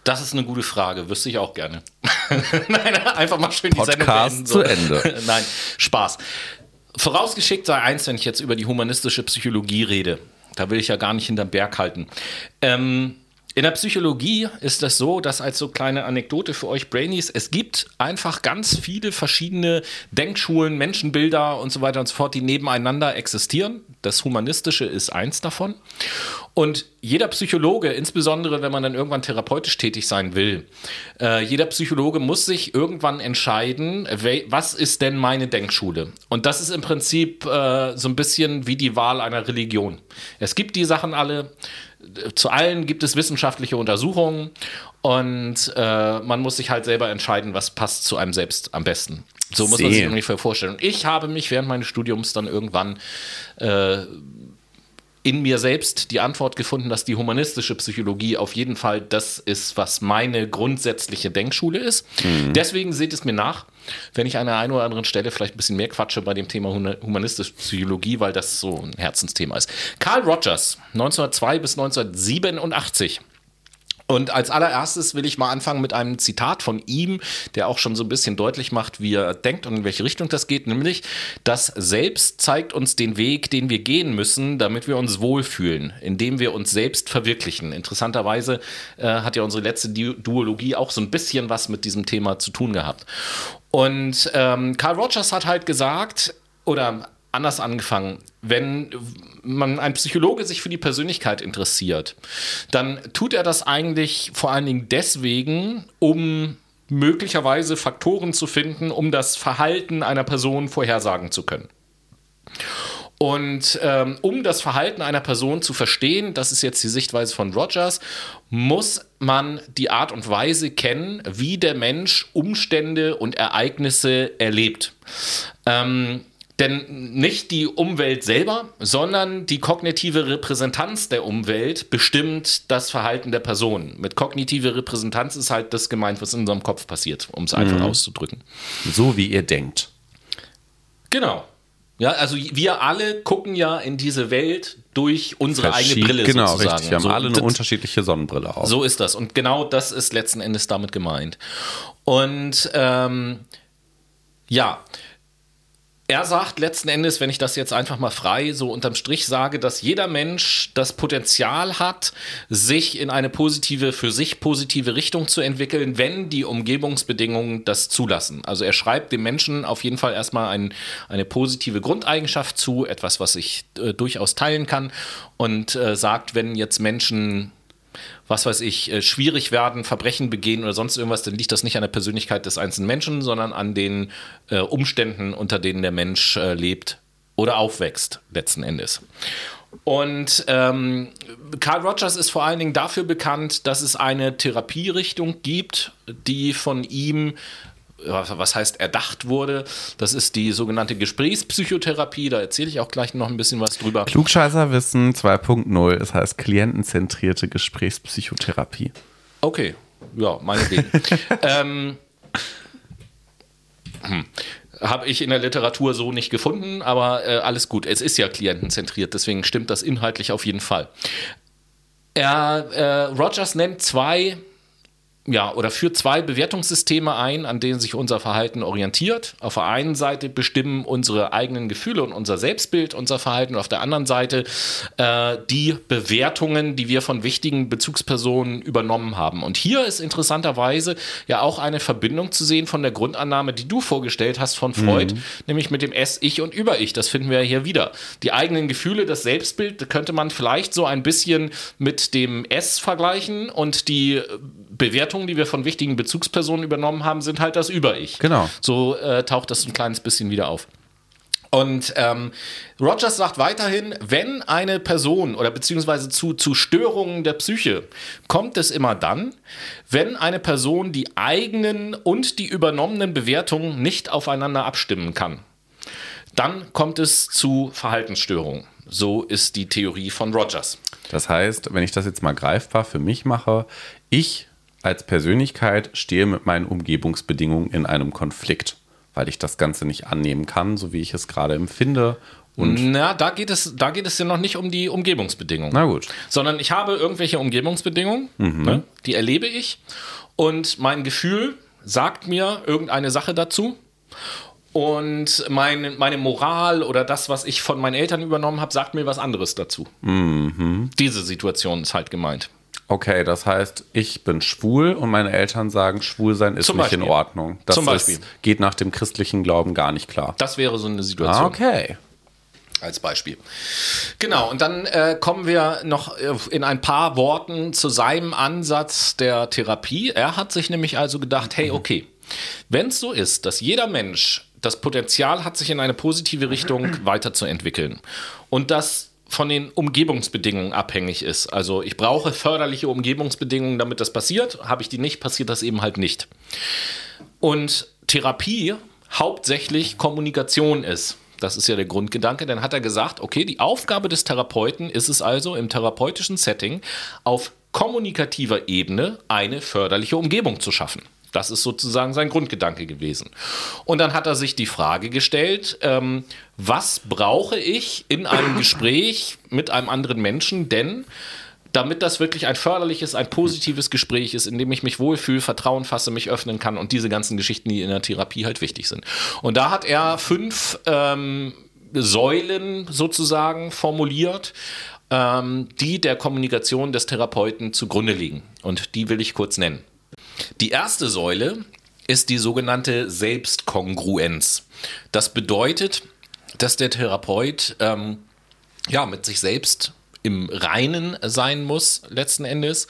Das ist eine gute Frage, wüsste ich auch gerne. Nein, einfach mal schön die Podcast Sendung beenden. zu Ende. Nein, Spaß. Vorausgeschickt sei eins, wenn ich jetzt über die humanistische Psychologie rede. Da will ich ja gar nicht hinterm Berg halten. Ähm, in der Psychologie ist das so, dass als so kleine Anekdote für euch Brainies, es gibt einfach ganz viele verschiedene Denkschulen, Menschenbilder und so weiter und so fort, die nebeneinander existieren. Das Humanistische ist eins davon. Und jeder Psychologe, insbesondere wenn man dann irgendwann therapeutisch tätig sein will, äh, jeder Psychologe muss sich irgendwann entscheiden, was ist denn meine Denkschule? Und das ist im Prinzip äh, so ein bisschen wie die Wahl einer Religion. Es gibt die Sachen alle, zu allen gibt es wissenschaftliche Untersuchungen und äh, man muss sich halt selber entscheiden, was passt zu einem selbst am besten. So muss man sich ungefähr vorstellen. Und ich habe mich während meines Studiums dann irgendwann äh, in mir selbst die Antwort gefunden, dass die humanistische Psychologie auf jeden Fall das ist, was meine grundsätzliche Denkschule ist. Deswegen seht es mir nach, wenn ich an der einen oder anderen Stelle vielleicht ein bisschen mehr quatsche bei dem Thema humanistische Psychologie, weil das so ein Herzensthema ist. Carl Rogers, 1902 bis 1987. Und als allererstes will ich mal anfangen mit einem Zitat von ihm, der auch schon so ein bisschen deutlich macht, wie er denkt und in welche Richtung das geht, nämlich das Selbst zeigt uns den Weg, den wir gehen müssen, damit wir uns wohlfühlen, indem wir uns selbst verwirklichen. Interessanterweise äh, hat ja unsere letzte Duologie auch so ein bisschen was mit diesem Thema zu tun gehabt. Und ähm, Carl Rogers hat halt gesagt, oder anders angefangen. Wenn man ein Psychologe sich für die Persönlichkeit interessiert, dann tut er das eigentlich vor allen Dingen deswegen, um möglicherweise Faktoren zu finden, um das Verhalten einer Person vorhersagen zu können. Und ähm, um das Verhalten einer Person zu verstehen, das ist jetzt die Sichtweise von Rogers, muss man die Art und Weise kennen, wie der Mensch Umstände und Ereignisse erlebt. Ähm, denn nicht die Umwelt selber, sondern die kognitive Repräsentanz der Umwelt bestimmt das Verhalten der Person. Mit kognitive Repräsentanz ist halt das gemeint, was in unserem Kopf passiert, um es einfach auszudrücken. So wie ihr denkt. Genau. Ja, also wir alle gucken ja in diese Welt durch unsere eigene Brille genau, sozusagen. richtig. Wir haben So, alle eine unterschiedliche Sonnenbrille auf. So ist das. Und genau das ist letzten Endes damit gemeint. Und ähm, ja, er sagt letzten Endes, wenn ich das jetzt einfach mal frei so unterm Strich sage, dass jeder Mensch das Potenzial hat, sich in eine positive, für sich positive Richtung zu entwickeln, wenn die Umgebungsbedingungen das zulassen. Also er schreibt dem Menschen auf jeden Fall erstmal ein, eine positive Grundeigenschaft zu, etwas, was ich äh, durchaus teilen kann und äh, sagt, wenn jetzt Menschen was weiß ich, äh, schwierig werden, Verbrechen begehen oder sonst irgendwas, dann liegt das nicht an der Persönlichkeit des einzelnen Menschen, sondern an den äh, Umständen, unter denen der Mensch äh, lebt oder aufwächst, letzten Endes. Und ähm, Carl Rogers ist vor allen Dingen dafür bekannt, dass es eine Therapierichtung gibt, die von ihm was heißt erdacht wurde. Das ist die sogenannte Gesprächspsychotherapie. Da erzähle ich auch gleich noch ein bisschen was drüber. Klugscheißerwissen 2.0, es heißt klientenzentrierte Gesprächspsychotherapie. Okay, ja, meinetwegen. ähm, hm. Habe ich in der Literatur so nicht gefunden, aber äh, alles gut. Es ist ja klientenzentriert, deswegen stimmt das inhaltlich auf jeden Fall. Er, äh, Rogers nennt zwei ja, oder führt zwei Bewertungssysteme ein, an denen sich unser Verhalten orientiert. Auf der einen Seite bestimmen unsere eigenen Gefühle und unser Selbstbild unser Verhalten und auf der anderen Seite äh, die Bewertungen, die wir von wichtigen Bezugspersonen übernommen haben. Und hier ist interessanterweise ja auch eine Verbindung zu sehen von der Grundannahme, die du vorgestellt hast von Freud, mhm. nämlich mit dem S, Ich und Über-Ich. Das finden wir ja hier wieder. Die eigenen Gefühle, das Selbstbild könnte man vielleicht so ein bisschen mit dem S vergleichen und die Bewertungen, die wir von wichtigen Bezugspersonen übernommen haben, sind halt das Über-Ich. Genau. So äh, taucht das ein kleines bisschen wieder auf. Und ähm, Rogers sagt weiterhin, wenn eine Person oder beziehungsweise zu, zu Störungen der Psyche kommt es immer dann, wenn eine Person die eigenen und die übernommenen Bewertungen nicht aufeinander abstimmen kann. Dann kommt es zu Verhaltensstörungen. So ist die Theorie von Rogers. Das heißt, wenn ich das jetzt mal greifbar für mich mache, ich als Persönlichkeit stehe mit meinen Umgebungsbedingungen in einem Konflikt, weil ich das Ganze nicht annehmen kann, so wie ich es gerade empfinde. Und Na, da geht es, da geht es ja noch nicht um die Umgebungsbedingungen. Na gut. Sondern ich habe irgendwelche Umgebungsbedingungen, mhm. ne, die erlebe ich und mein Gefühl sagt mir irgendeine Sache dazu. Und mein, meine Moral oder das, was ich von meinen Eltern übernommen habe, sagt mir was anderes dazu. Mhm. Diese Situation ist halt gemeint. Okay, das heißt, ich bin schwul und meine Eltern sagen, schwul sein ist Zum nicht Beispiel. in Ordnung. Das Zum Beispiel. Ist, geht nach dem christlichen Glauben gar nicht klar. Das wäre so eine Situation. Ah, okay. Als Beispiel. Genau, und dann äh, kommen wir noch äh, in ein paar Worten zu seinem Ansatz der Therapie. Er hat sich nämlich also gedacht, hey, okay, wenn es so ist, dass jeder Mensch das Potenzial hat, sich in eine positive Richtung weiterzuentwickeln und dass von den Umgebungsbedingungen abhängig ist. Also ich brauche förderliche Umgebungsbedingungen, damit das passiert. Habe ich die nicht, passiert das eben halt nicht. Und Therapie hauptsächlich Kommunikation ist. Das ist ja der Grundgedanke. Dann hat er gesagt, okay, die Aufgabe des Therapeuten ist es also im therapeutischen Setting auf kommunikativer Ebene eine förderliche Umgebung zu schaffen. Das ist sozusagen sein Grundgedanke gewesen. Und dann hat er sich die Frage gestellt, ähm, was brauche ich in einem Gespräch mit einem anderen Menschen denn, damit das wirklich ein förderliches, ein positives Gespräch ist, in dem ich mich wohlfühle, Vertrauen fasse, mich öffnen kann und diese ganzen Geschichten, die in der Therapie halt wichtig sind. Und da hat er fünf ähm, Säulen sozusagen formuliert, ähm, die der Kommunikation des Therapeuten zugrunde liegen. Und die will ich kurz nennen. Die erste Säule ist die sogenannte Selbstkongruenz. Das bedeutet, dass der Therapeut ähm, ja mit sich selbst im Reinen sein muss letzten Endes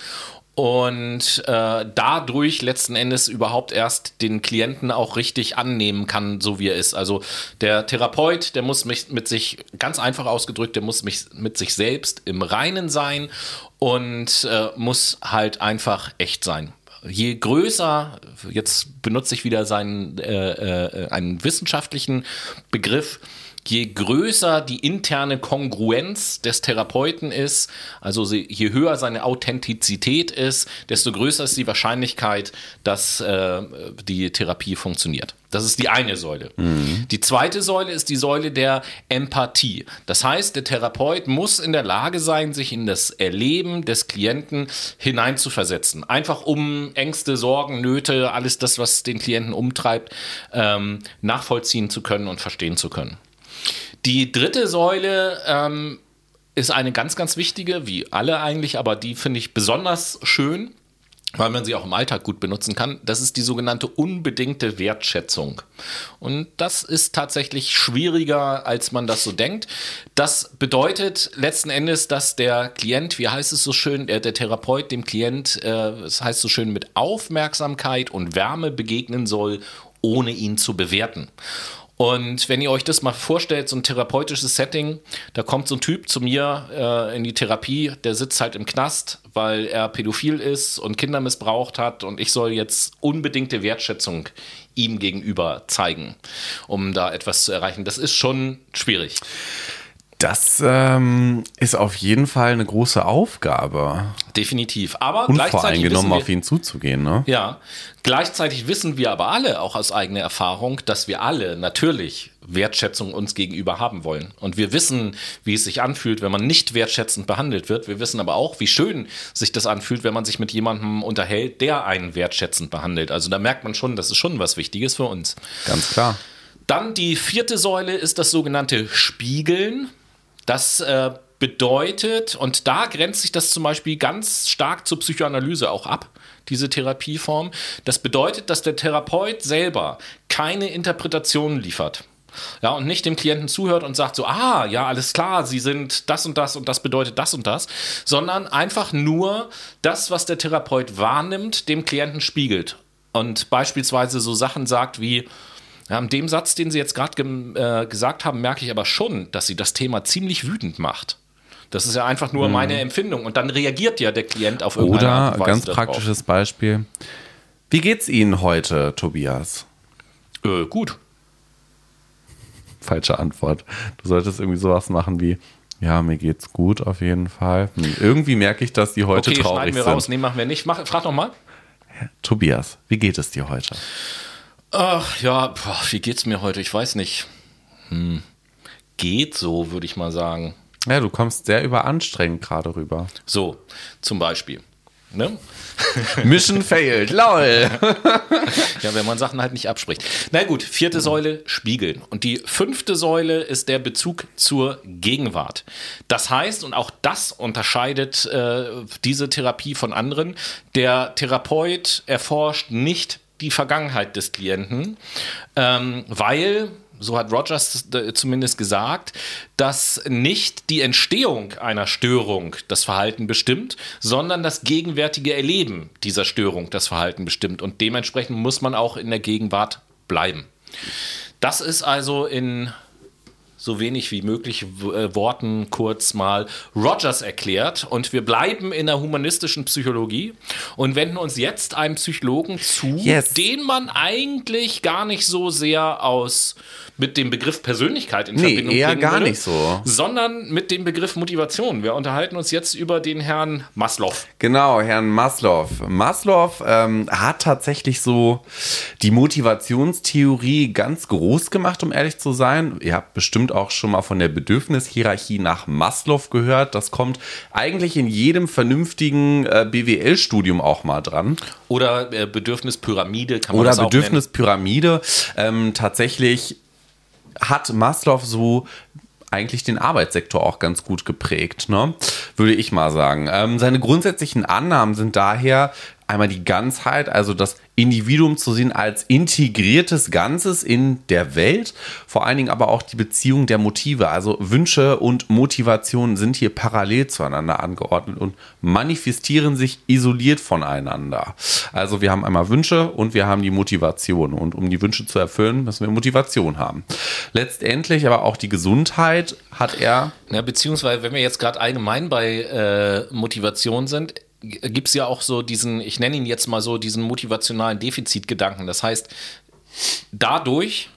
und äh, dadurch letzten Endes überhaupt erst den Klienten auch richtig annehmen kann, so wie er ist. Also der Therapeut, der muss mich mit sich, ganz einfach ausgedrückt, der muss mich mit sich selbst im Reinen sein und äh, muss halt einfach echt sein je größer, jetzt benutze ich wieder seinen äh, äh, einen wissenschaftlichen Begriff, je größer die interne Kongruenz des Therapeuten ist, also je höher seine Authentizität ist, desto größer ist die Wahrscheinlichkeit, dass äh, die Therapie funktioniert. Das ist die eine Säule. Mhm. Die zweite Säule ist die Säule der Empathie. Das heißt, der Therapeut muss in der Lage sein, sich in das Erleben des Klienten hineinzuversetzen. Einfach um Ängste, Sorgen, Nöte, alles das, was den Klienten umtreibt, ähm, nachvollziehen zu können und verstehen zu können. Die dritte Säule ähm, ist eine ganz, ganz wichtige, wie alle eigentlich, aber die finde ich besonders schön, weil man sie auch im Alltag gut benutzen kann. Das ist die sogenannte unbedingte Wertschätzung. Und das ist tatsächlich schwieriger, als man das so denkt. Das bedeutet letzten Endes, dass der Klient, wie heißt es so schön, der, der Therapeut dem Klient, äh, das heißt so schön, mit Aufmerksamkeit und Wärme begegnen soll, ohne ihn zu bewerten. Und wenn ihr euch das mal vorstellt, so ein therapeutisches Setting, da kommt so ein Typ zu mir äh, in die Therapie, der sitzt halt im Knast, weil er pädophil ist und Kinder missbraucht hat und ich soll jetzt unbedingte Wertschätzung ihm gegenüber zeigen, um da etwas zu erreichen. Das ist schon schwierig. Das ähm, ist auf jeden Fall eine große Aufgabe. Definitiv. Aber unvoreingenommen wir, auf ihn zuzugehen. Ne? Ja. Gleichzeitig wissen wir aber alle, auch aus eigener Erfahrung, dass wir alle natürlich Wertschätzung uns gegenüber haben wollen. Und wir wissen, wie es sich anfühlt, wenn man nicht wertschätzend behandelt wird. Wir wissen aber auch, wie schön sich das anfühlt, wenn man sich mit jemandem unterhält, der einen wertschätzend behandelt. Also da merkt man schon, das ist schon was Wichtiges für uns. Ganz klar. Dann die vierte Säule ist das sogenannte Spiegeln. Das äh, bedeutet, und da grenzt sich das zum Beispiel ganz stark zur Psychoanalyse auch ab, diese Therapieform. Das bedeutet, dass der Therapeut selber keine Interpretation liefert. Ja, und nicht dem Klienten zuhört und sagt so, ah, ja, alles klar, Sie sind das und das und das bedeutet das und das, sondern einfach nur das, was der Therapeut wahrnimmt, dem Klienten spiegelt. Und beispielsweise so Sachen sagt wie, ja, in dem Satz, den Sie jetzt gerade ge äh, gesagt haben, merke ich aber schon, dass Sie das Thema ziemlich wütend macht. Das ist ja einfach nur mhm. meine Empfindung. Und dann reagiert ja der Klient auf irgendeine Oder, Art Weise ganz darauf. praktisches Beispiel. Wie geht's Ihnen heute, Tobias? Äh, gut. Falsche Antwort. Du solltest irgendwie sowas machen wie, ja, mir geht's gut auf jeden Fall. Hm, irgendwie merke ich, dass die heute okay, traurig schneiden wir sind. raus. Nee, machen wir nicht. Mach, frag noch mal. Tobias, wie geht es dir heute? Ach ja, boah, wie geht's mir heute? Ich weiß nicht. Hm. Geht so, würde ich mal sagen. Ja, du kommst sehr überanstrengend gerade rüber. So, zum Beispiel. Ne? Mission failed, lol. ja, wenn man Sachen halt nicht abspricht. Na gut, vierte Säule, Spiegeln. Und die fünfte Säule ist der Bezug zur Gegenwart. Das heißt, und auch das unterscheidet äh, diese Therapie von anderen, der Therapeut erforscht nicht die Vergangenheit des Klienten, ähm, weil so hat Rogers zumindest gesagt, dass nicht die Entstehung einer Störung das Verhalten bestimmt, sondern das gegenwärtige Erleben dieser Störung das Verhalten bestimmt. Und dementsprechend muss man auch in der Gegenwart bleiben. Das ist also in so wenig wie möglich äh, Worten kurz mal Rogers erklärt. Und wir bleiben in der humanistischen Psychologie und wenden uns jetzt einem Psychologen zu, yes. den man eigentlich gar nicht so sehr aus mit dem Begriff Persönlichkeit in nee, Verbindung eher bringen gar würde, nicht so. sondern mit dem Begriff Motivation. Wir unterhalten uns jetzt über den Herrn Maslow. Genau, Herrn Maslow. Maslow ähm, hat tatsächlich so die Motivationstheorie ganz groß gemacht, um ehrlich zu sein. Ihr habt bestimmt auch schon mal von der Bedürfnishierarchie nach Maslow gehört. Das kommt eigentlich in jedem vernünftigen äh, BWL-Studium auch mal dran. Oder äh, Bedürfnispyramide kann man Oder das auch Bedürfnispyramide. Ähm, tatsächlich hat Maslow so eigentlich den Arbeitssektor auch ganz gut geprägt, ne? würde ich mal sagen. Ähm, seine grundsätzlichen Annahmen sind daher einmal die Ganzheit, also das Individuum zu sehen als integriertes Ganzes in der Welt, vor allen Dingen aber auch die Beziehung der Motive, also Wünsche und Motivationen sind hier parallel zueinander angeordnet und manifestieren sich isoliert voneinander. Also wir haben einmal Wünsche und wir haben die Motivation und um die Wünsche zu erfüllen, müssen wir Motivation haben. Letztendlich aber auch die Gesundheit hat er. Ja, beziehungsweise wenn wir jetzt gerade allgemein bei äh, Motivation sind, gibt es ja auch so diesen, ich nenne ihn jetzt mal so, diesen motivationalen Defizitgedanken. Das heißt, dadurch,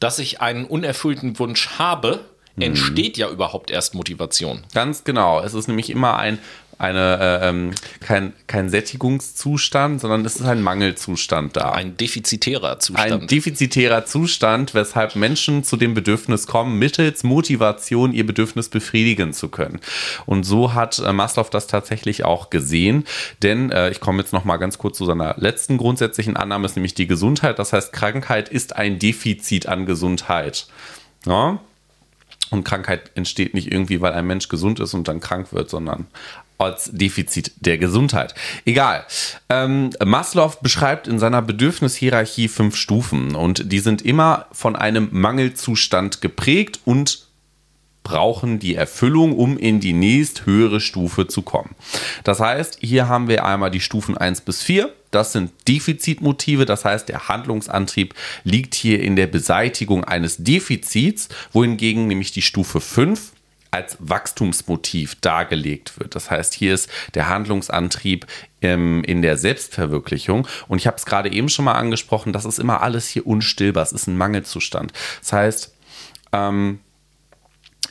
dass ich einen unerfüllten Wunsch habe, mhm. entsteht ja überhaupt erst Motivation. Ganz genau. Es ist nämlich immer ein eine, äh, ähm, kein, kein Sättigungszustand, sondern es ist ein Mangelzustand da. Ein defizitärer Zustand. Ein defizitärer Zustand, weshalb Menschen zu dem Bedürfnis kommen, mittels Motivation ihr Bedürfnis befriedigen zu können. Und so hat äh, Maslow das tatsächlich auch gesehen, denn äh, ich komme jetzt noch mal ganz kurz zu seiner letzten grundsätzlichen Annahme, ist nämlich die Gesundheit. Das heißt, Krankheit ist ein Defizit an Gesundheit. Ja? Und Krankheit entsteht nicht irgendwie, weil ein Mensch gesund ist und dann krank wird, sondern als Defizit der Gesundheit. Egal. Ähm, Maslow beschreibt in seiner Bedürfnishierarchie fünf Stufen und die sind immer von einem Mangelzustand geprägt und brauchen die Erfüllung, um in die nächst höhere Stufe zu kommen. Das heißt, hier haben wir einmal die Stufen 1 bis 4. Das sind Defizitmotive, das heißt, der Handlungsantrieb liegt hier in der Beseitigung eines Defizits, wohingegen nämlich die Stufe 5 als Wachstumsmotiv dargelegt wird. Das heißt, hier ist der Handlungsantrieb ähm, in der Selbstverwirklichung. Und ich habe es gerade eben schon mal angesprochen, das ist immer alles hier unstillbar. Es ist ein Mangelzustand. Das heißt, ähm,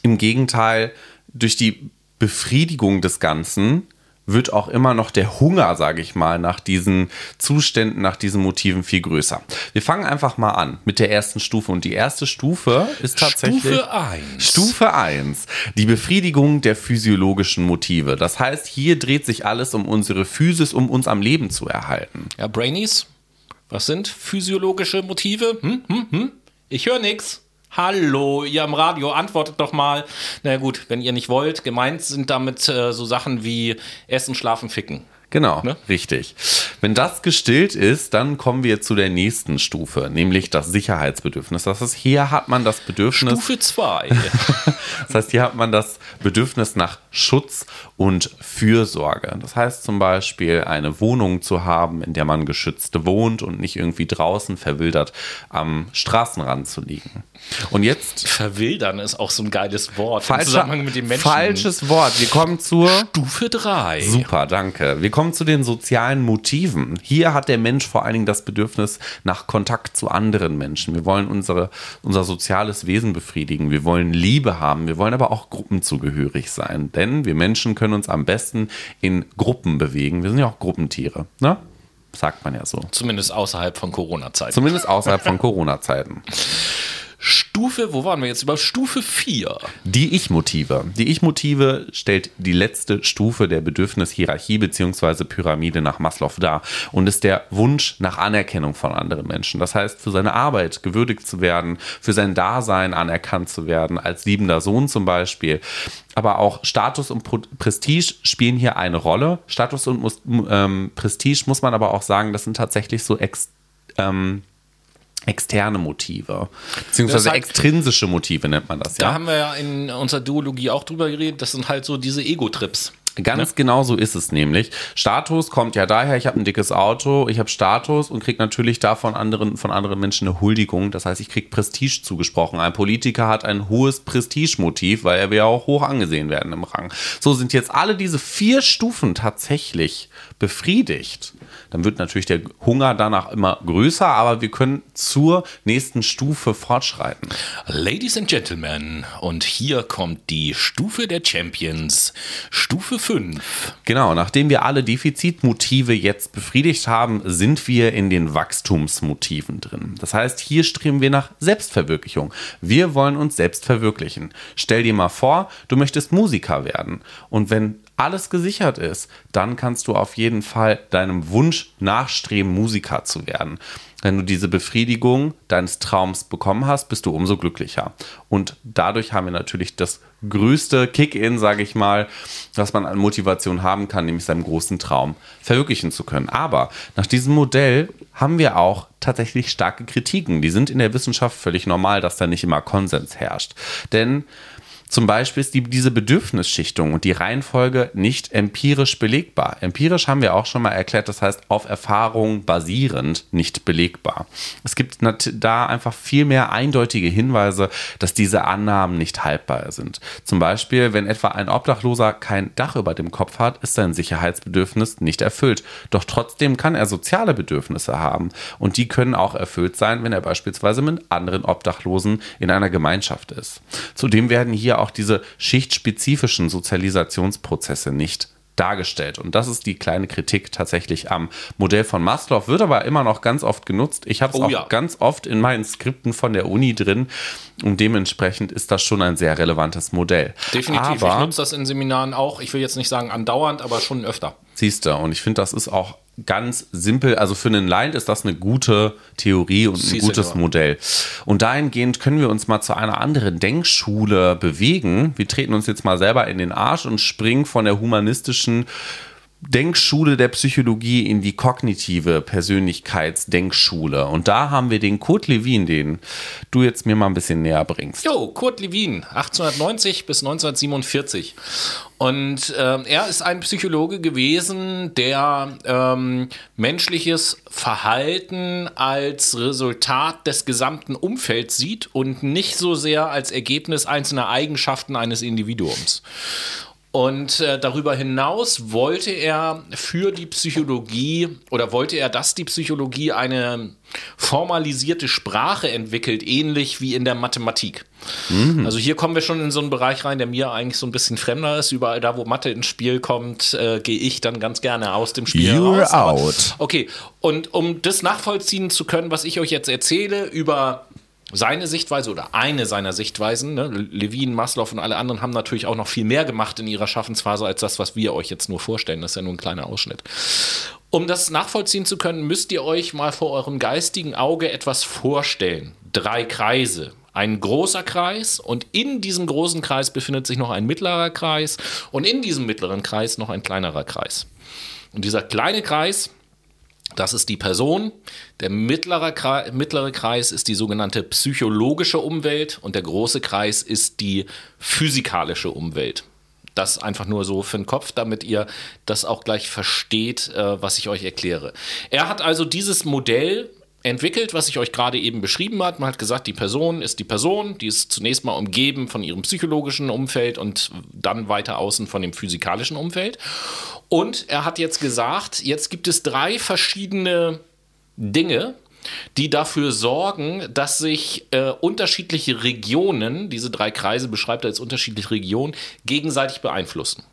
im Gegenteil, durch die Befriedigung des Ganzen wird auch immer noch der Hunger, sage ich mal, nach diesen Zuständen, nach diesen Motiven viel größer. Wir fangen einfach mal an mit der ersten Stufe. Und die erste Stufe ist tatsächlich Stufe 1. Stufe 1. Die Befriedigung der physiologischen Motive. Das heißt, hier dreht sich alles um unsere Physis, um uns am Leben zu erhalten. Ja, Brainies, was sind physiologische Motive? Hm, hm, hm? Ich höre nichts. Hallo, ihr am Radio, antwortet doch mal. Na gut, wenn ihr nicht wollt, gemeint sind damit äh, so Sachen wie Essen, Schlafen, Ficken. Genau, ne? richtig. Wenn das gestillt ist, dann kommen wir zu der nächsten Stufe, nämlich das Sicherheitsbedürfnis. Das heißt, hier hat man das Bedürfnis. Stufe 2. das heißt, hier hat man das Bedürfnis nach Schutz und Fürsorge. Das heißt zum Beispiel, eine Wohnung zu haben, in der man geschützt wohnt und nicht irgendwie draußen verwildert am Straßenrand zu liegen. Und jetzt. Verwildern ist auch so ein geiles Wort. Falscher, im Zusammenhang mit den Menschen. Falsches Wort. Wir kommen zur Stufe 3. Super, danke. Wir kommen zu den sozialen Motiven. Hier hat der Mensch vor allen Dingen das Bedürfnis nach Kontakt zu anderen Menschen. Wir wollen unsere, unser soziales Wesen befriedigen. Wir wollen Liebe haben. Wir wollen aber auch gruppenzugehörig sein. Denn wir Menschen können uns am besten in Gruppen bewegen. Wir sind ja auch Gruppentiere. Ne? Sagt man ja so. Zumindest außerhalb von Corona-Zeiten. Zumindest außerhalb von Corona-Zeiten. Stufe, wo waren wir jetzt über Stufe 4? Die Ich-Motive. Die Ich-Motive stellt die letzte Stufe der Bedürfnishierarchie bzw. Pyramide nach Maslow dar und ist der Wunsch nach Anerkennung von anderen Menschen. Das heißt, für seine Arbeit gewürdigt zu werden, für sein Dasein anerkannt zu werden, als liebender Sohn zum Beispiel. Aber auch Status und Prestige spielen hier eine Rolle. Status und ähm, Prestige muss man aber auch sagen, das sind tatsächlich so ex, ähm, externe Motive, beziehungsweise halt, extrinsische Motive nennt man das. Da ja? haben wir ja in unserer Duologie auch drüber geredet, das sind halt so diese Ego-Trips. Ganz ne? genau so ist es nämlich. Status kommt ja daher, ich habe ein dickes Auto, ich habe Status und kriege natürlich davon anderen, von anderen Menschen eine Huldigung. Das heißt, ich kriege Prestige zugesprochen. Ein Politiker hat ein hohes Prestigemotiv, weil er will ja auch hoch angesehen werden im Rang. So sind jetzt alle diese vier Stufen tatsächlich befriedigt dann wird natürlich der Hunger danach immer größer, aber wir können zur nächsten Stufe fortschreiten. Ladies and Gentlemen, und hier kommt die Stufe der Champions, Stufe 5. Genau, nachdem wir alle Defizitmotive jetzt befriedigt haben, sind wir in den Wachstumsmotiven drin. Das heißt, hier streben wir nach Selbstverwirklichung. Wir wollen uns selbst verwirklichen. Stell dir mal vor, du möchtest Musiker werden. Und wenn alles gesichert ist, dann kannst du auf jeden Fall deinem Wunsch nachstreben, Musiker zu werden. Wenn du diese Befriedigung deines Traums bekommen hast, bist du umso glücklicher. Und dadurch haben wir natürlich das größte Kick-in, sage ich mal, was man an Motivation haben kann, nämlich seinem großen Traum verwirklichen zu können. Aber nach diesem Modell haben wir auch tatsächlich starke Kritiken. Die sind in der Wissenschaft völlig normal, dass da nicht immer Konsens herrscht. Denn zum Beispiel ist die, diese Bedürfnisschichtung und die Reihenfolge nicht empirisch belegbar. Empirisch haben wir auch schon mal erklärt, das heißt auf Erfahrung basierend nicht belegbar. Es gibt da einfach viel mehr eindeutige Hinweise, dass diese Annahmen nicht haltbar sind. Zum Beispiel, wenn etwa ein Obdachloser kein Dach über dem Kopf hat, ist sein Sicherheitsbedürfnis nicht erfüllt. Doch trotzdem kann er soziale Bedürfnisse haben und die können auch erfüllt sein, wenn er beispielsweise mit anderen Obdachlosen in einer Gemeinschaft ist. Zudem werden hier auch diese schichtspezifischen Sozialisationsprozesse nicht dargestellt. Und das ist die kleine Kritik tatsächlich am Modell von Maslow, wird aber immer noch ganz oft genutzt. Ich habe es oh, auch ja. ganz oft in meinen Skripten von der Uni drin und dementsprechend ist das schon ein sehr relevantes Modell. Definitiv, aber, ich nutze das in Seminaren auch, ich will jetzt nicht sagen andauernd, aber schon öfter. Siehst du, und ich finde, das ist auch ganz simpel, also für einen Laien ist das eine gute Theorie und ein gutes Modell. Und dahingehend können wir uns mal zu einer anderen Denkschule bewegen. Wir treten uns jetzt mal selber in den Arsch und springen von der humanistischen Denkschule der Psychologie in die kognitive Persönlichkeitsdenkschule. Und da haben wir den Kurt Lewin, den du jetzt mir mal ein bisschen näher bringst. Jo, Kurt Lewin, 1890 bis 1947. Und äh, er ist ein Psychologe gewesen, der ähm, menschliches Verhalten als Resultat des gesamten Umfelds sieht und nicht so sehr als Ergebnis einzelner Eigenschaften eines Individuums. Und äh, darüber hinaus wollte er für die Psychologie oder wollte er, dass die Psychologie eine formalisierte Sprache entwickelt, ähnlich wie in der Mathematik. Mhm. Also hier kommen wir schon in so einen Bereich rein, der mir eigentlich so ein bisschen fremder ist. Überall da, wo Mathe ins Spiel kommt, äh, gehe ich dann ganz gerne aus dem Spiel You're raus. out. okay, und um das nachvollziehen zu können, was ich euch jetzt erzähle über seine Sichtweise oder eine seiner Sichtweisen, ne, Levin, Maslow und alle anderen haben natürlich auch noch viel mehr gemacht in ihrer Schaffensphase als das, was wir euch jetzt nur vorstellen. Das ist ja nur ein kleiner Ausschnitt. Um das nachvollziehen zu können, müsst ihr euch mal vor eurem geistigen Auge etwas vorstellen. Drei Kreise. Ein großer Kreis und in diesem großen Kreis befindet sich noch ein mittlerer Kreis und in diesem mittleren Kreis noch ein kleinerer Kreis. Und dieser kleine Kreis das ist die Person. Der mittlere Kreis, mittlere Kreis ist die sogenannte psychologische Umwelt und der große Kreis ist die physikalische Umwelt. Das einfach nur so für den Kopf, damit ihr das auch gleich versteht, äh, was ich euch erkläre. Er hat also dieses Modell entwickelt, was ich euch gerade eben beschrieben habe. Man hat gesagt, die Person ist die Person, die ist zunächst mal umgeben von ihrem psychologischen Umfeld und dann weiter außen von dem physikalischen Umfeld. Und er hat jetzt gesagt, jetzt gibt es drei verschiedene Dinge, die dafür sorgen, dass sich äh, unterschiedliche Regionen, diese drei Kreise beschreibt er als unterschiedliche Regionen, gegenseitig beeinflussen.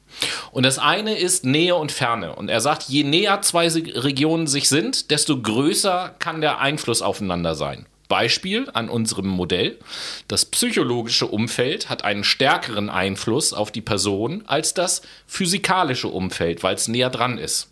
Und das eine ist Nähe und Ferne. Und er sagt, je näher zwei Regionen sich sind, desto größer kann der Einfluss aufeinander sein. Beispiel an unserem Modell. Das psychologische Umfeld hat einen stärkeren Einfluss auf die Person als das physikalische Umfeld, weil es näher dran ist.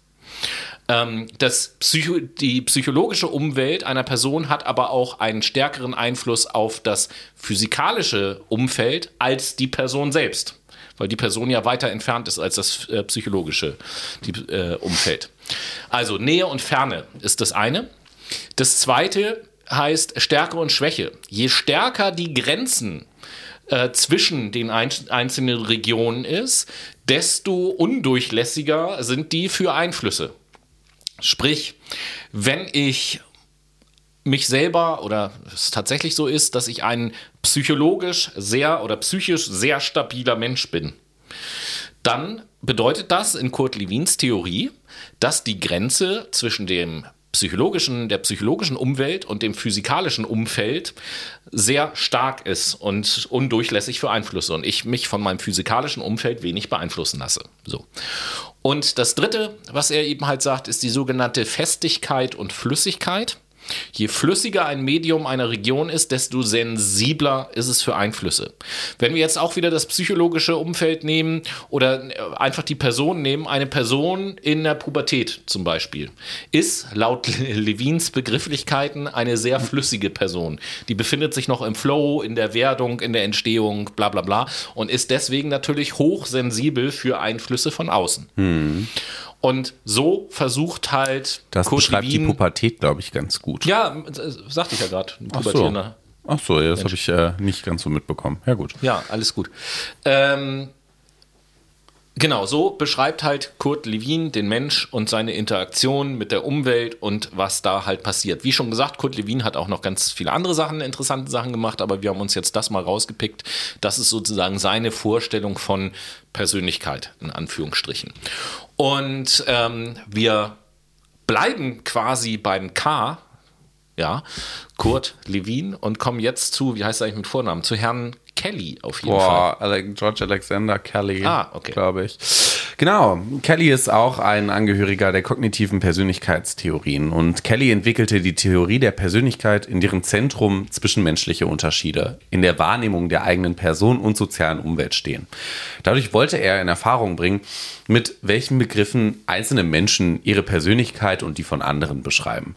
Ähm, das Psycho die psychologische Umwelt einer Person hat aber auch einen stärkeren Einfluss auf das physikalische Umfeld als die Person selbst weil die Person ja weiter entfernt ist als das äh, psychologische die, äh, Umfeld. Also Nähe und Ferne ist das eine. Das zweite heißt Stärke und Schwäche. Je stärker die Grenzen äh, zwischen den ein einzelnen Regionen ist, desto undurchlässiger sind die für Einflüsse. Sprich, wenn ich mich selber oder es tatsächlich so ist, dass ich ein psychologisch sehr oder psychisch sehr stabiler Mensch bin, dann bedeutet das in Kurt Lewins Theorie, dass die Grenze zwischen dem psychologischen, der psychologischen Umwelt und dem physikalischen Umfeld sehr stark ist und undurchlässig für Einflüsse und ich mich von meinem physikalischen Umfeld wenig beeinflussen lasse. So. Und das dritte, was er eben halt sagt, ist die sogenannte Festigkeit und Flüssigkeit. Je flüssiger ein Medium einer Region ist, desto sensibler ist es für Einflüsse. Wenn wir jetzt auch wieder das psychologische Umfeld nehmen oder äh, einfach die Person nehmen, eine Person in der Pubertät zum Beispiel, ist laut Levins Begrifflichkeiten eine sehr flüssige Person. Die befindet sich noch im Flow, in der Werdung, in der Entstehung, bla bla bla und ist deswegen natürlich hochsensibel für Einflüsse von außen. Hm. Und so versucht halt Das Kurt beschreibt Lewin, die Pubertät, glaube ich, ganz gut. Ja, äh, sagte ich ja gerade. Ach so. Ach so, ja, das habe ich äh, nicht ganz so mitbekommen. Ja, gut. Ja, alles gut. Ähm, Genau, so beschreibt halt Kurt Lewin den Mensch und seine Interaktion mit der Umwelt und was da halt passiert. Wie schon gesagt, Kurt Lewin hat auch noch ganz viele andere Sachen, interessante Sachen gemacht, aber wir haben uns jetzt das mal rausgepickt. Das ist sozusagen seine Vorstellung von Persönlichkeit, in Anführungsstrichen. Und ähm, wir bleiben quasi beim K, ja, Kurt Lewin und kommen jetzt zu, wie heißt er eigentlich mit Vornamen, zu Herrn Kelly auf jeden Boah, Fall. George Alexander Kelly, ah, okay. glaube ich. Genau, Kelly ist auch ein Angehöriger der kognitiven Persönlichkeitstheorien und Kelly entwickelte die Theorie der Persönlichkeit, in deren Zentrum zwischenmenschliche Unterschiede in der Wahrnehmung der eigenen Person und sozialen Umwelt stehen. Dadurch wollte er in Erfahrung bringen, mit welchen Begriffen einzelne Menschen ihre Persönlichkeit und die von anderen beschreiben.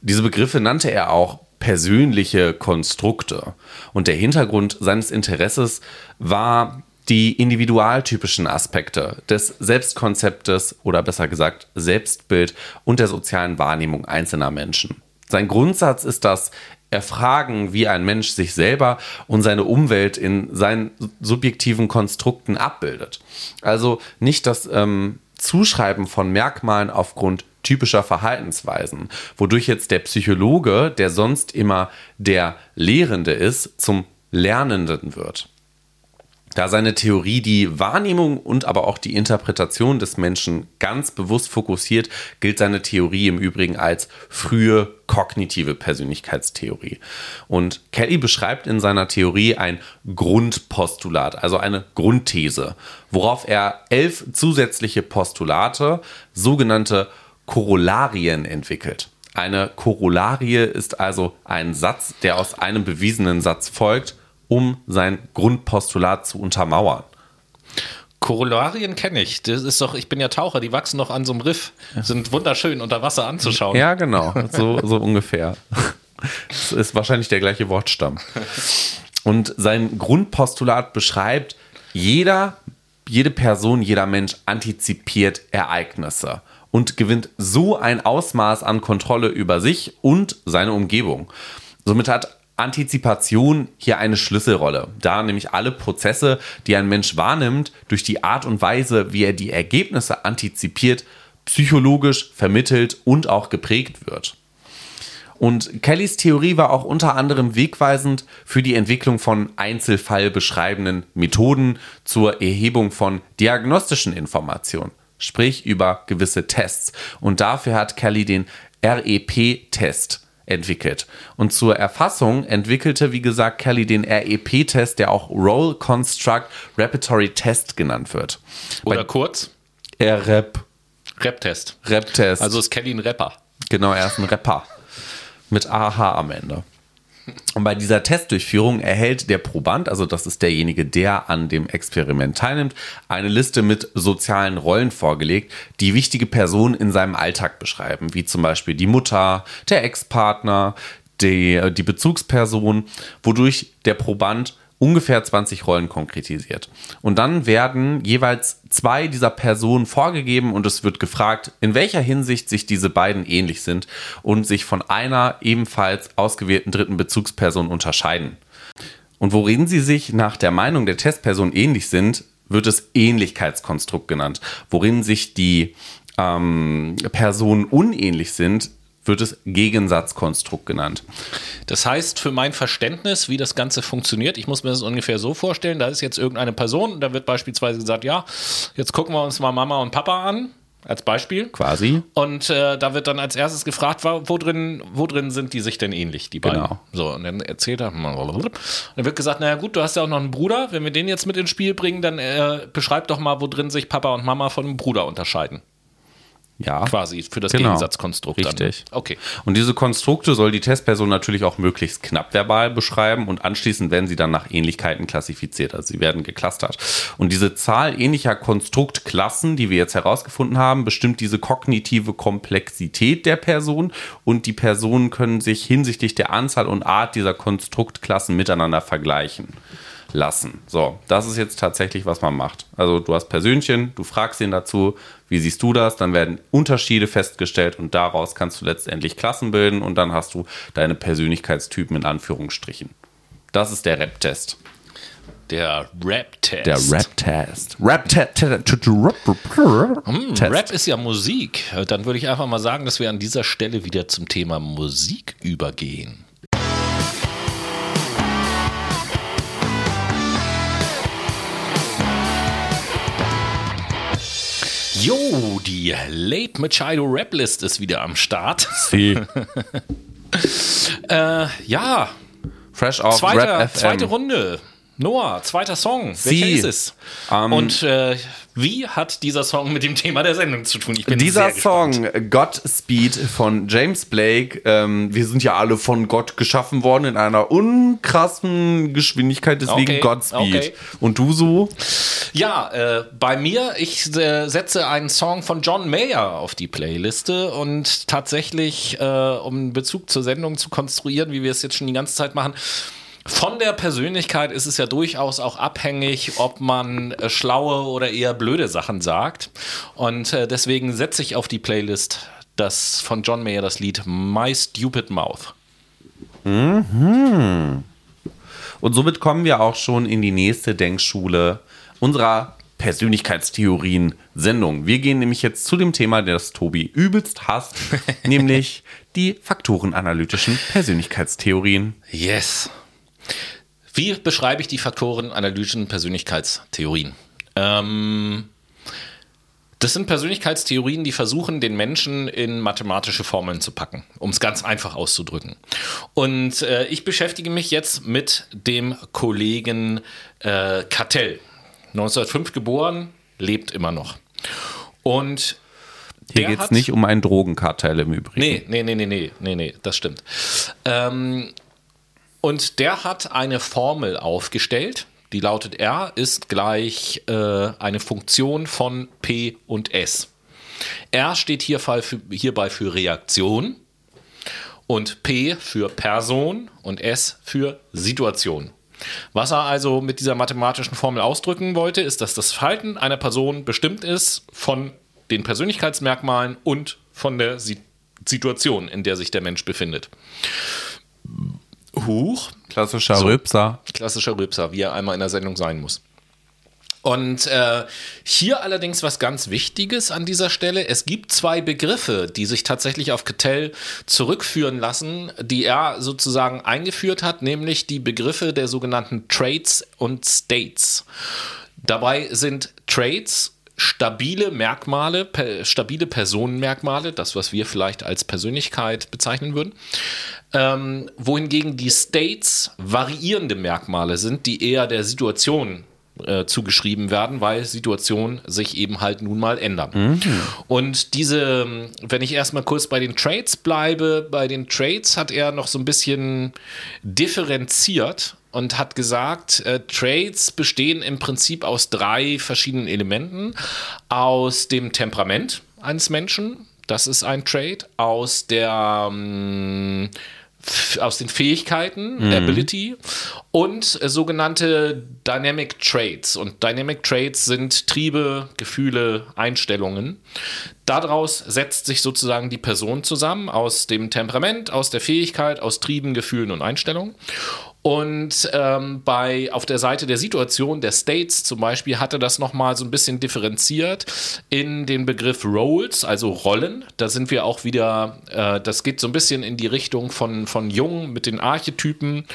Diese Begriffe nannte er auch persönliche Konstrukte. Und der Hintergrund seines Interesses war die individualtypischen Aspekte des Selbstkonzeptes oder besser gesagt Selbstbild und der sozialen Wahrnehmung einzelner Menschen. Sein Grundsatz ist das Erfragen, wie ein Mensch sich selber und seine Umwelt in seinen subjektiven Konstrukten abbildet. Also nicht das ähm, Zuschreiben von Merkmalen aufgrund typischer Verhaltensweisen, wodurch jetzt der Psychologe, der sonst immer der Lehrende ist, zum Lernenden wird. Da seine Theorie die Wahrnehmung und aber auch die Interpretation des Menschen ganz bewusst fokussiert, gilt seine Theorie im Übrigen als frühe kognitive Persönlichkeitstheorie. Und Kelly beschreibt in seiner Theorie ein Grundpostulat, also eine Grundthese, worauf er elf zusätzliche Postulate, sogenannte Korollarien entwickelt. Eine Korollarie ist also ein Satz, der aus einem bewiesenen Satz folgt um sein Grundpostulat zu untermauern. Korollarien kenne ich. Das ist doch, ich bin ja Taucher, die wachsen noch an so einem Riff, sind wunderschön unter Wasser anzuschauen. Ja, genau, so, so ungefähr. Das ist wahrscheinlich der gleiche Wortstamm. Und sein Grundpostulat beschreibt, jeder, jede Person, jeder Mensch antizipiert Ereignisse und gewinnt so ein Ausmaß an Kontrolle über sich und seine Umgebung. Somit hat Antizipation hier eine Schlüsselrolle, da nämlich alle Prozesse, die ein Mensch wahrnimmt, durch die Art und Weise, wie er die Ergebnisse antizipiert, psychologisch vermittelt und auch geprägt wird. Und Kellys Theorie war auch unter anderem wegweisend für die Entwicklung von einzelfallbeschreibenden Methoden zur Erhebung von diagnostischen Informationen, sprich über gewisse Tests. Und dafür hat Kelly den REP-Test entwickelt. Und zur Erfassung entwickelte, wie gesagt, Kelly den REP-Test, der auch Role Construct Repertory Test genannt wird. Oder Bei kurz? REP. Rap-Test. Rap-Test. Also ist Kelly ein Rapper. Genau, er ist ein Rapper. Mit AH am Ende. Und bei dieser Testdurchführung erhält der Proband, also das ist derjenige, der an dem Experiment teilnimmt, eine Liste mit sozialen Rollen vorgelegt, die wichtige Personen in seinem Alltag beschreiben, wie zum Beispiel die Mutter, der Ex-Partner, die, die Bezugsperson, wodurch der Proband ungefähr 20 Rollen konkretisiert. Und dann werden jeweils zwei dieser Personen vorgegeben und es wird gefragt, in welcher Hinsicht sich diese beiden ähnlich sind und sich von einer ebenfalls ausgewählten dritten Bezugsperson unterscheiden. Und worin sie sich nach der Meinung der Testperson ähnlich sind, wird es Ähnlichkeitskonstrukt genannt. Worin sich die ähm, Personen unähnlich sind, wird es Gegensatzkonstrukt genannt. Das heißt, für mein Verständnis, wie das Ganze funktioniert, ich muss mir das ungefähr so vorstellen, da ist jetzt irgendeine Person, da wird beispielsweise gesagt, ja, jetzt gucken wir uns mal Mama und Papa an, als Beispiel. Quasi. Und äh, da wird dann als erstes gefragt, wo drin, wo drin sind die sich denn ähnlich, die beiden? Genau. So, und dann erzählt er, und dann wird gesagt, naja gut, du hast ja auch noch einen Bruder, wenn wir den jetzt mit ins Spiel bringen, dann äh, beschreib doch mal, wo drin sich Papa und Mama von einem Bruder unterscheiden. Ja. Quasi für das genau. Gegensatzkonstrukt. Richtig. Dann. Okay. Und diese Konstrukte soll die Testperson natürlich auch möglichst knapp verbal beschreiben und anschließend werden sie dann nach Ähnlichkeiten klassifiziert. Also sie werden geclustert. Und diese Zahl ähnlicher Konstruktklassen, die wir jetzt herausgefunden haben, bestimmt diese kognitive Komplexität der Person und die Personen können sich hinsichtlich der Anzahl und Art dieser Konstruktklassen miteinander vergleichen lassen. So, das ist jetzt tatsächlich, was man macht. Also du hast Persönchen, du fragst ihn dazu, wie siehst du das? Dann werden Unterschiede festgestellt und daraus kannst du letztendlich Klassen bilden und dann hast du deine Persönlichkeitstypen in Anführungsstrichen. Das ist der Rap-Test. Der Rap-Test. Der Rap-Test. Rap-Test. Hm, Rap ist ja Musik. Dann würde ich einfach mal sagen, dass wir an dieser Stelle wieder zum Thema Musik übergehen. Jo, die Late Machado Rap List ist wieder am Start. Sie. äh, ja. Fresh auf Zweiter, Rap FM. Zweite Runde. Noah, zweiter Song. Sie. Welcher ist es? Ähm, Und äh, wie hat dieser Song mit dem Thema der Sendung zu tun? Ich bin Dieser sehr Song gespannt. Godspeed von James Blake, ähm, wir sind ja alle von Gott geschaffen worden in einer unkrassen Geschwindigkeit, deswegen Okay, Godspeed. okay. Und du so? Ja, äh, bei mir, ich äh, setze einen Song von John Mayer auf die Playliste und tatsächlich, äh, um einen Bezug zur Sendung zu konstruieren, wie wir es jetzt schon die ganze Zeit machen, von der Persönlichkeit ist es ja durchaus auch abhängig, ob man äh, schlaue oder eher blöde Sachen sagt. Und äh, deswegen setze ich auf die Playlist das von John Mayer das Lied My Stupid Mouth. Und somit kommen wir auch schon in die nächste Denkschule unserer Persönlichkeitstheorien-Sendung. Wir gehen nämlich jetzt zu dem Thema, das Tobi übelst hasst, nämlich die faktorenanalytischen Persönlichkeitstheorien. Yes. Wie beschreibe ich die Faktoren analytischen Persönlichkeitstheorien? Ähm, das sind Persönlichkeitstheorien, die versuchen, den Menschen in mathematische Formeln zu packen, um es ganz einfach auszudrücken. Und äh, ich beschäftige mich jetzt mit dem Kollegen äh, Cattell. 1905 geboren, lebt immer noch. Und hier geht es nicht um ein Drogenkartell im Übrigen. Nee, nee, nee, nee, nee, nee, nee das stimmt. Ähm, und der hat eine Formel aufgestellt, die lautet R ist gleich äh, eine Funktion von P und S. R steht hierbei für, hierbei für Reaktion und P für Person und S für Situation. Was er also mit dieser mathematischen Formel ausdrücken wollte, ist, dass das Verhalten einer Person bestimmt ist von den Persönlichkeitsmerkmalen und von der Situation, in der sich der Mensch befindet. Huch. Klassischer so, Rülpser. Klassischer Rülpser, wie er einmal in der Sendung sein muss. Und äh, hier allerdings was ganz Wichtiges an dieser Stelle. Es gibt zwei Begriffe, die sich tatsächlich auf Cattell zurückführen lassen, die er sozusagen eingeführt hat, nämlich die Begriffe der sogenannten Traits und States. Dabei sind Traits stabile Merkmale, per, stabile Personenmerkmale, das, was wir vielleicht als Persönlichkeit bezeichnen würden, ähm, wohingegen die States variierende Merkmale sind, die eher der Situation äh, zugeschrieben werden, weil Situationen sich eben halt nun mal ändern. Mhm. Und diese, wenn ich erstmal kurz bei den Trades bleibe, bei den Trades hat er noch so ein bisschen differenziert und hat gesagt, äh, Trades bestehen im Prinzip aus drei verschiedenen Elementen. Aus dem Temperament eines Menschen, das ist ein Trade, aus der ähm, aus den Fähigkeiten, mhm. Ability und äh, sogenannte Dynamic Traits. Und Dynamic Traits sind Triebe, Gefühle, Einstellungen. Daraus setzt sich sozusagen die Person zusammen aus dem Temperament, aus der Fähigkeit, aus Trieben, Gefühlen und Einstellungen. Und ähm, bei, auf der Seite der Situation, der States zum Beispiel, hatte das nochmal so ein bisschen differenziert in den Begriff Roles, also Rollen. Da sind wir auch wieder, äh, das geht so ein bisschen in die Richtung von, von Jung mit den Archetypen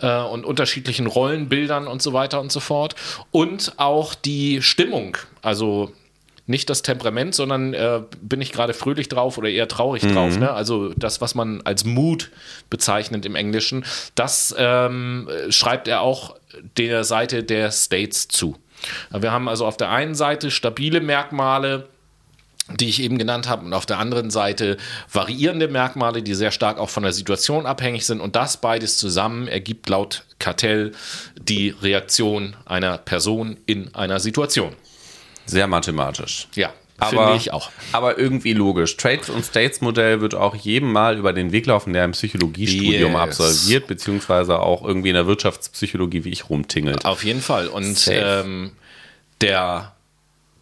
äh, und unterschiedlichen Rollenbildern und so weiter und so fort. Und auch die Stimmung, also nicht das Temperament, sondern äh, bin ich gerade fröhlich drauf oder eher traurig mhm. drauf. Ne? Also das, was man als Mood bezeichnet im Englischen, das ähm, schreibt er auch der Seite der States zu. Wir haben also auf der einen Seite stabile Merkmale, die ich eben genannt habe, und auf der anderen Seite variierende Merkmale, die sehr stark auch von der Situation abhängig sind. Und das beides zusammen ergibt laut Kartell die Reaktion einer Person in einer Situation. Sehr mathematisch. Ja, Finde ich auch. Aber irgendwie logisch. Trades- und States-Modell wird auch jedem mal über den Weg laufen, der ein Psychologiestudium yes. absolviert, beziehungsweise auch irgendwie in der Wirtschaftspsychologie wie ich rumtingelt. Auf jeden Fall. Und ähm, der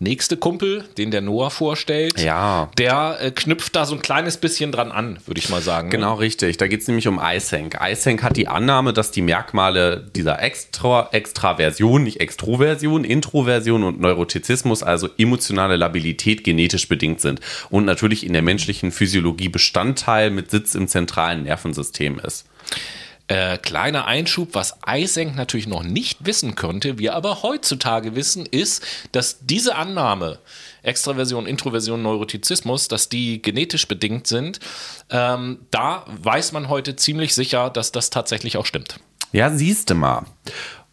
nächste Kumpel, den der Noah vorstellt, ja. der äh, knüpft da so ein kleines bisschen dran an, würde ich mal sagen. Genau, richtig. Da geht es nämlich um Isenk. Isenk hat die Annahme, dass die Merkmale dieser Extra Extraversion, nicht Extroversion, Introversion und Neurotizismus, also emotionale Labilität, genetisch bedingt sind und natürlich in der menschlichen Physiologie Bestandteil mit Sitz im zentralen Nervensystem ist. Äh, kleiner Einschub, was Eysenck natürlich noch nicht wissen könnte, wir aber heutzutage wissen, ist, dass diese Annahme, Extraversion, Introversion, Neurotizismus, dass die genetisch bedingt sind, ähm, da weiß man heute ziemlich sicher, dass das tatsächlich auch stimmt. Ja, siehst du mal.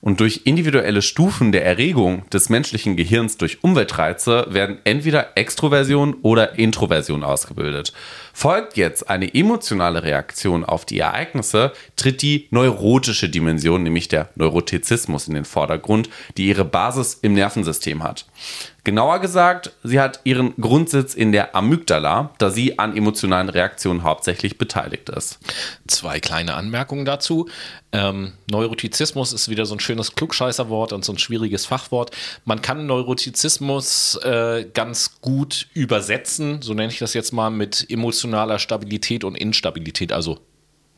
Und durch individuelle Stufen der Erregung des menschlichen Gehirns durch Umweltreize werden entweder Extroversion oder Introversion ausgebildet. Folgt jetzt eine emotionale Reaktion auf die Ereignisse, tritt die neurotische Dimension, nämlich der Neurotizismus in den Vordergrund, die ihre Basis im Nervensystem hat. Genauer gesagt, sie hat ihren Grundsitz in der Amygdala, da sie an emotionalen Reaktionen hauptsächlich beteiligt ist. Zwei kleine Anmerkungen dazu. Ähm, Neurotizismus ist wieder so ein schönes Klugscheißerwort und so ein schwieriges Fachwort. Man kann Neurotizismus äh, ganz gut übersetzen, so nenne ich das jetzt mal, mit emotionaler Stabilität und Instabilität, also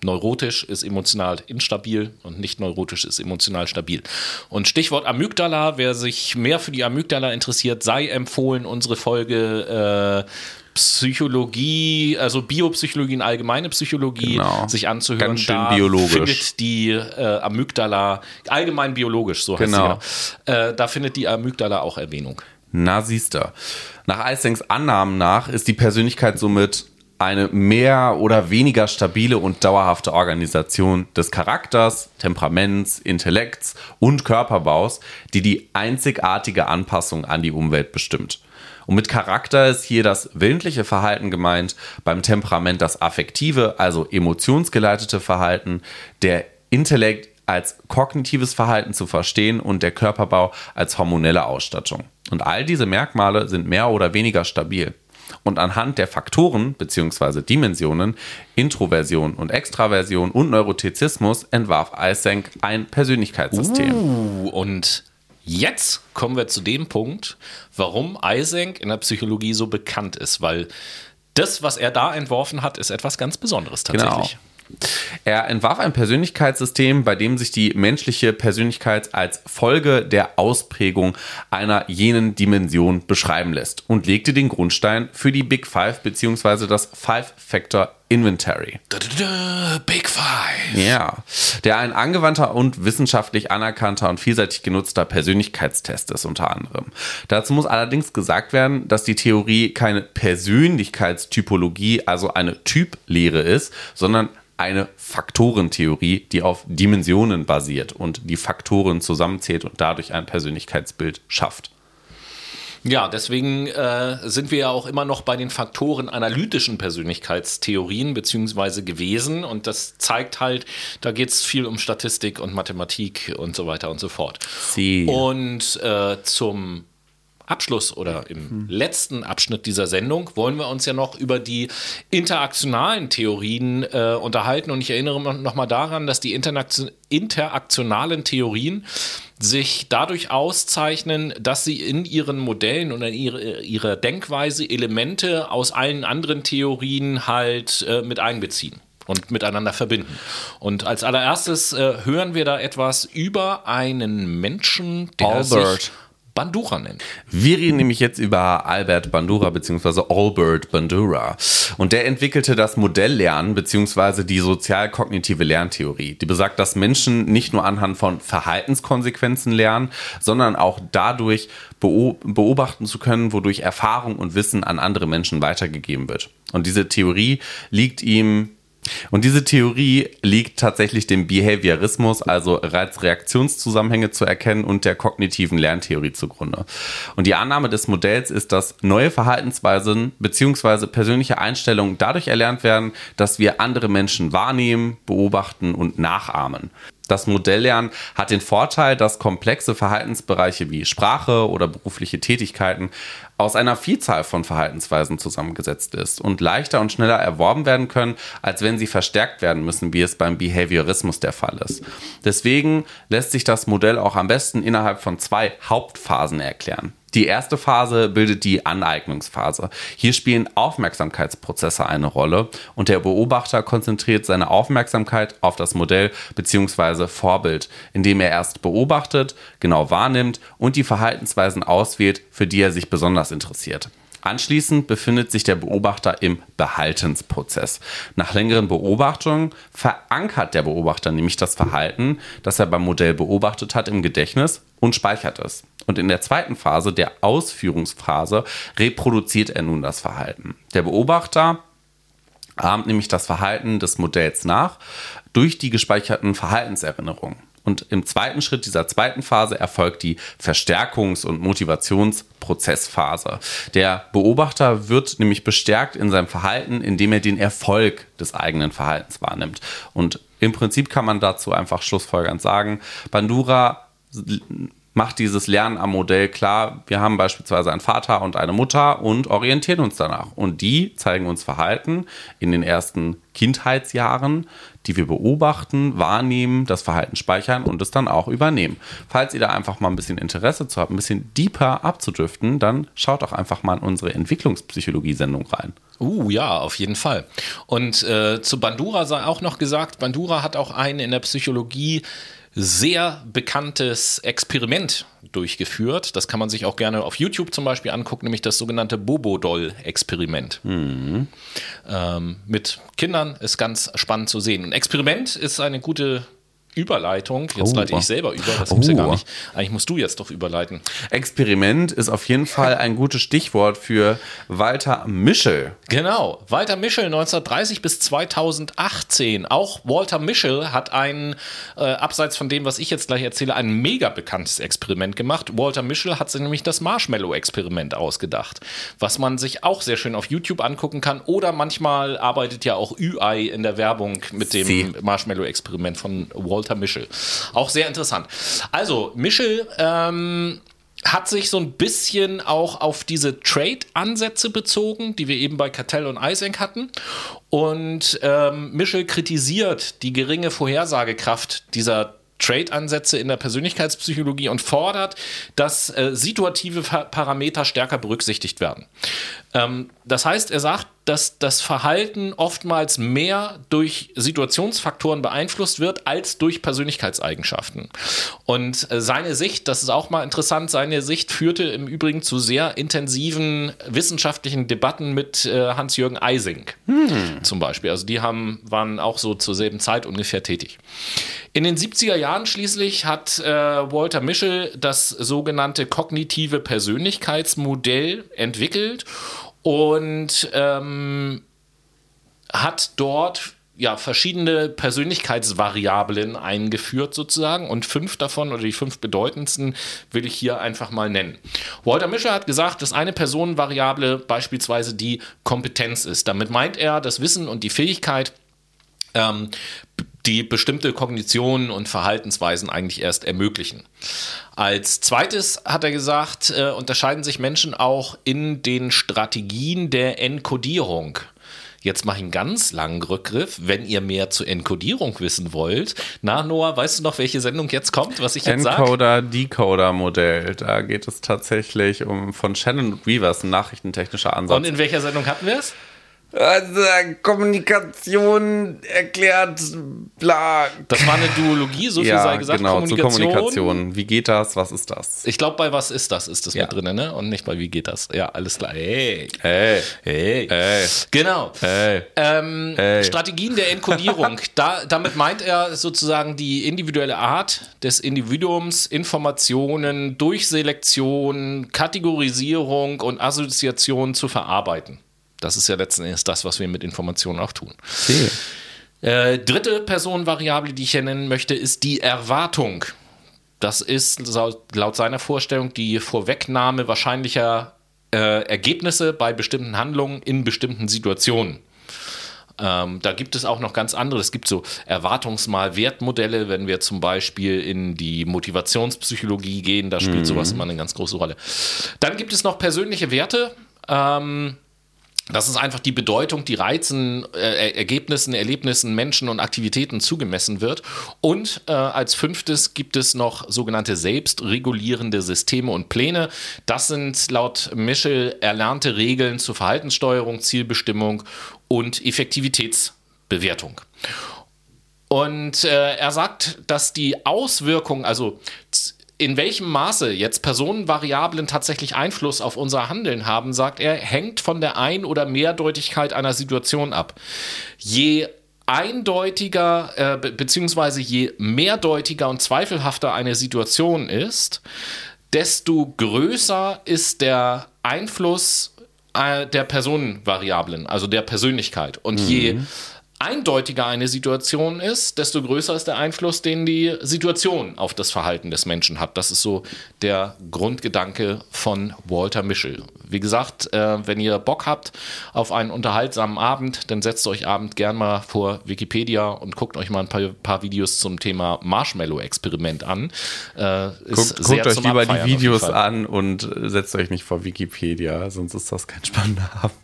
Neurotisch ist emotional instabil und nicht neurotisch ist emotional stabil. Und Stichwort Amygdala, wer sich mehr für die Amygdala interessiert, sei empfohlen, unsere Folge äh, Psychologie, also Biopsychologie und allgemeine Psychologie Genau. sich anzuhören. Ganz schön da biologisch. findet die äh, Amygdala, allgemein biologisch, so heißt Genau. sie ja. Äh, da findet die Amygdala auch Erwähnung. Na, siehste. Nach Eysenks Annahmen nach ist die Persönlichkeit somit eine mehr oder weniger stabile und dauerhafte Organisation des Charakters, Temperaments, Intellekts und Körperbaus, die die einzigartige Anpassung an die Umwelt bestimmt. Und mit Charakter ist hier das willentliche Verhalten gemeint, beim Temperament das affektive, also emotionsgeleitete Verhalten, der Intellekt als kognitives Verhalten zu verstehen und der Körperbau als hormonelle Ausstattung. Und all diese Merkmale sind mehr oder weniger stabil. Und anhand der Faktoren bzw. Dimensionen, Introversion und Extraversion und Neurotizismus entwarf Eysenck ein Persönlichkeitssystem. Uh, und jetzt kommen wir zu dem Punkt, warum Eysenck in der Psychologie so bekannt ist, weil das, was er da entworfen hat, ist etwas ganz Besonderes tatsächlich. Genau. Er entwarf ein Persönlichkeitssystem, bei dem sich die menschliche Persönlichkeit als Folge der Ausprägung einer jenen Dimension beschreiben lässt und legte den Grundstein für die Big Five bzw. das Five-Factor Inventory. Big Five. Ja, der ein angewandter und wissenschaftlich anerkannter und vielseitig genutzter Persönlichkeitstest ist unter anderem. Dazu muss allerdings gesagt werden, dass die Theorie keine Persönlichkeitstypologie, also eine Typlehre ist, sondern eine Faktorentheorie, die auf Dimensionen basiert und die Faktoren zusammenzählt und dadurch ein Persönlichkeitsbild schafft. Ja, deswegen äh, sind wir ja auch immer noch bei den Faktoren analytischen Persönlichkeitstheorien beziehungsweise gewesen und das zeigt halt, da geht es viel um Statistik und Mathematik und so weiter und so fort. Sie. Und äh, zum Abschluss oder im letzten Abschnitt dieser Sendung wollen wir uns ja noch über die interaktionalen Theorien äh, unterhalten. Und ich erinnere noch mal daran, dass die Interaktion interaktionalen Theorien sich dadurch auszeichnen, dass sie in ihren Modellen und in ihre, ihrer Denkweise Elemente aus allen anderen Theorien halt äh, mit einbeziehen und miteinander verbinden. Und als allererstes äh, hören wir da etwas über einen Menschen, der Albert. sich Bandura nennt. Wir reden nämlich jetzt über Albert Bandura bzw. Albert Bandura. Und der entwickelte das Modelllernen bzw. die sozial-kognitive Lerntheorie. Die besagt, dass Menschen nicht nur anhand von Verhaltenskonsequenzen lernen, sondern auch dadurch beo- beobachten zu können, wodurch Erfahrung und Wissen an andere Menschen weitergegeben wird. Und diese Theorie liegt ihm und diese Theorie liegt tatsächlich dem Behaviorismus, also Reiz-Reaktionszusammenhänge zu erkennen und der kognitiven Lerntheorie zugrunde. Und die Annahme des Modells ist, dass neue Verhaltensweisen bzw. persönliche Einstellungen dadurch erlernt werden, dass wir andere Menschen wahrnehmen, beobachten und nachahmen. Das Modelllernen hat den Vorteil, dass komplexe Verhaltensbereiche wie Sprache oder berufliche Tätigkeiten aus einer Vielzahl von Verhaltensweisen zusammengesetzt ist und leichter und schneller erworben werden können, als wenn sie verstärkt werden müssen, wie es beim Behaviorismus der Fall ist. Deswegen lässt sich das Modell auch am besten innerhalb von zwei Hauptphasen erklären. Die erste Phase bildet die Aneignungsphase. Hier spielen Aufmerksamkeitsprozesse eine Rolle und der Beobachter konzentriert seine Aufmerksamkeit auf das Modell bzw. Vorbild, indem er erst beobachtet, genau wahrnimmt und die Verhaltensweisen auswählt, für die er sich besonders interessiert. Anschließend befindet sich der Beobachter im Behaltensprozess. Nach längeren Beobachtungen verankert der Beobachter nämlich das Verhalten, das er beim Modell beobachtet hat, im Gedächtnis und speichert es. Und in der zweiten Phase, der Ausführungsphase, reproduziert er nun das Verhalten. Der Beobachter ahmt nämlich das Verhalten des Modells nach durch die gespeicherten Verhaltenserinnerungen. Und im zweiten Schritt dieser zweiten Phase erfolgt die Verstärkungs- und Motivationsprozessphase. Der Beobachter wird nämlich bestärkt in seinem Verhalten, indem er den Erfolg des eigenen Verhaltens wahrnimmt. Und im Prinzip kann man dazu einfach schlussfolgernd sagen, Bandura macht dieses Lernen am Modell klar. Wir haben beispielsweise einen Vater und eine Mutter und orientieren uns danach. Und die zeigen uns Verhalten in den ersten Kindheitsjahren, die wir beobachten, wahrnehmen, das Verhalten speichern und es dann auch übernehmen. Falls ihr da einfach mal ein bisschen Interesse zu habt, ein bisschen deeper abzudriften, dann schaut doch einfach mal in unsere Entwicklungspsychologie-Sendung rein. Uh, ja, auf jeden Fall. Und äh, zu Bandura sei auch noch gesagt, Bandura hat auch einen in der Psychologie sehr bekanntes Experiment durchgeführt. Das kann man sich auch gerne auf YouTube zum Beispiel angucken, nämlich das sogenannte Bobo-Doll-Experiment. Mhm. Ähm, mit Kindern ist ganz spannend zu sehen. Ein Experiment ist eine gute Überleitung. Jetzt oh. leite ich selber über, das oh. ja gar nicht. Eigentlich musst du jetzt doch überleiten. Experiment ist auf jeden Fall ein gutes Stichwort für Walter Mischel. Genau, Walter Mischel 1930 bis 2018. Auch Walter Mischel hat ein, äh, abseits von dem, was ich jetzt gleich erzähle, ein mega bekanntes Experiment gemacht. Walter Mischel hat sich nämlich das Marshmallow-Experiment ausgedacht, was man sich auch sehr schön auf YouTube angucken kann. Oder manchmal arbeitet ja auch UI in der Werbung mit dem Marshmallow-Experiment von Walter Walter Mischel. Auch sehr interessant. Also, Mischel ähm, hat sich so ein bisschen auch auf diese Trade-Ansätze bezogen, die wir eben bei Cartell und Eisenk hatten. Und ähm, Mischel kritisiert die geringe Vorhersagekraft dieser Trade-Ansätze in der Persönlichkeitspsychologie und fordert, dass äh, situative Parameter stärker berücksichtigt werden. Ähm, das heißt, er sagt, dass das Verhalten oftmals mehr durch Situationsfaktoren beeinflusst wird als durch Persönlichkeitseigenschaften. Und äh, seine Sicht, das ist auch mal interessant, seine Sicht führte im Übrigen zu sehr intensiven wissenschaftlichen Debatten mit äh, Hans-Jürgen Eising hm. zum Beispiel. Also die haben, waren auch so zur selben Zeit ungefähr tätig. In den 70er Jahren schließlich hat äh, Walter Mischel das sogenannte kognitive Persönlichkeitsmodell entwickelt und ähm, hat dort ja, verschiedene Persönlichkeitsvariablen eingeführt sozusagen und fünf davon oder die fünf bedeutendsten will ich hier einfach mal nennen. Walter Mischer hat gesagt, dass eine Personenvariable beispielsweise die Kompetenz ist. Damit meint er das Wissen und die Fähigkeit, ähm, die bestimmte Kognitionen und Verhaltensweisen eigentlich erst ermöglichen. Als zweites hat er gesagt, äh, unterscheiden sich Menschen auch in den Strategien der Enkodierung. Jetzt mache ich einen ganz langen Rückgriff, wenn ihr mehr zur Enkodierung wissen wollt. Na, Noah, weißt du noch, welche Sendung jetzt kommt, was ich jetzt sage? Encoder-Decoder-Modell. Da geht es tatsächlich um von Shannon Weavers, ein nachrichtentechnischer Ansatz. Und in welcher Sendung hatten wir es? Also, Kommunikation erklärt, bla. Das war eine Duologie, so viel ja, sei gesagt. Genau, Kommunikation. Zur Kommunikation. Wie geht das? Was ist das? Ich glaube, bei Was ist das ist das ja. mit drin, ne? Und nicht bei Wie geht das? Ja, alles klar. Hey. Hey. Hey. hey. Genau. Hey. Ähm, hey. Strategien der Enkodierung. da, damit meint er sozusagen die individuelle Art des Individuums, Informationen durch Selektion, Kategorisierung und Assoziation zu verarbeiten. Das ist ja letzten Endes das, was wir mit Informationen auch tun. Okay. Äh, dritte Personenvariable, die ich hier nennen möchte, ist die Erwartung. Das ist laut seiner Vorstellung die Vorwegnahme wahrscheinlicher äh, Ergebnisse bei bestimmten Handlungen in bestimmten Situationen. Ähm, da gibt es auch noch ganz andere. Es gibt so Erwartungsmal-Wertmodelle, wenn wir zum Beispiel in die Motivationspsychologie gehen, da spielt mhm. sowas immer eine ganz große Rolle. Dann gibt es noch persönliche Werte. Ähm, das ist einfach die Bedeutung, die Reizen, äh, Ergebnissen, Erlebnissen, Menschen und Aktivitäten zugemessen wird. Und äh, als fünftes gibt es noch sogenannte selbstregulierende Systeme und Pläne. Das sind laut Mischel erlernte Regeln zur Verhaltenssteuerung, Zielbestimmung und Effektivitätsbewertung. Und äh, er sagt, dass die Auswirkungen, also in welchem Maße jetzt Personenvariablen tatsächlich Einfluss auf unser Handeln haben, sagt er, hängt von der Ein- oder Mehrdeutigkeit einer Situation ab. Je eindeutiger äh, be beziehungsweise je mehrdeutiger und zweifelhafter eine Situation ist, desto größer ist der Einfluss äh, der Personenvariablen, also der Persönlichkeit. Und mhm. je eindeutiger eine Situation ist, desto größer ist der Einfluss, den die Situation auf das Verhalten des Menschen hat. Das ist so der Grundgedanke von Walter Mischel. Wie gesagt, äh, wenn ihr Bock habt auf einen unterhaltsamen Abend, dann setzt euch abend gern mal vor Wikipedia und guckt euch mal ein paar, paar Videos zum Thema Marshmallow-Experiment an. Äh, guckt, guckt euch lieber die Videos an und setzt euch nicht vor Wikipedia, sonst ist das kein spannender Abend.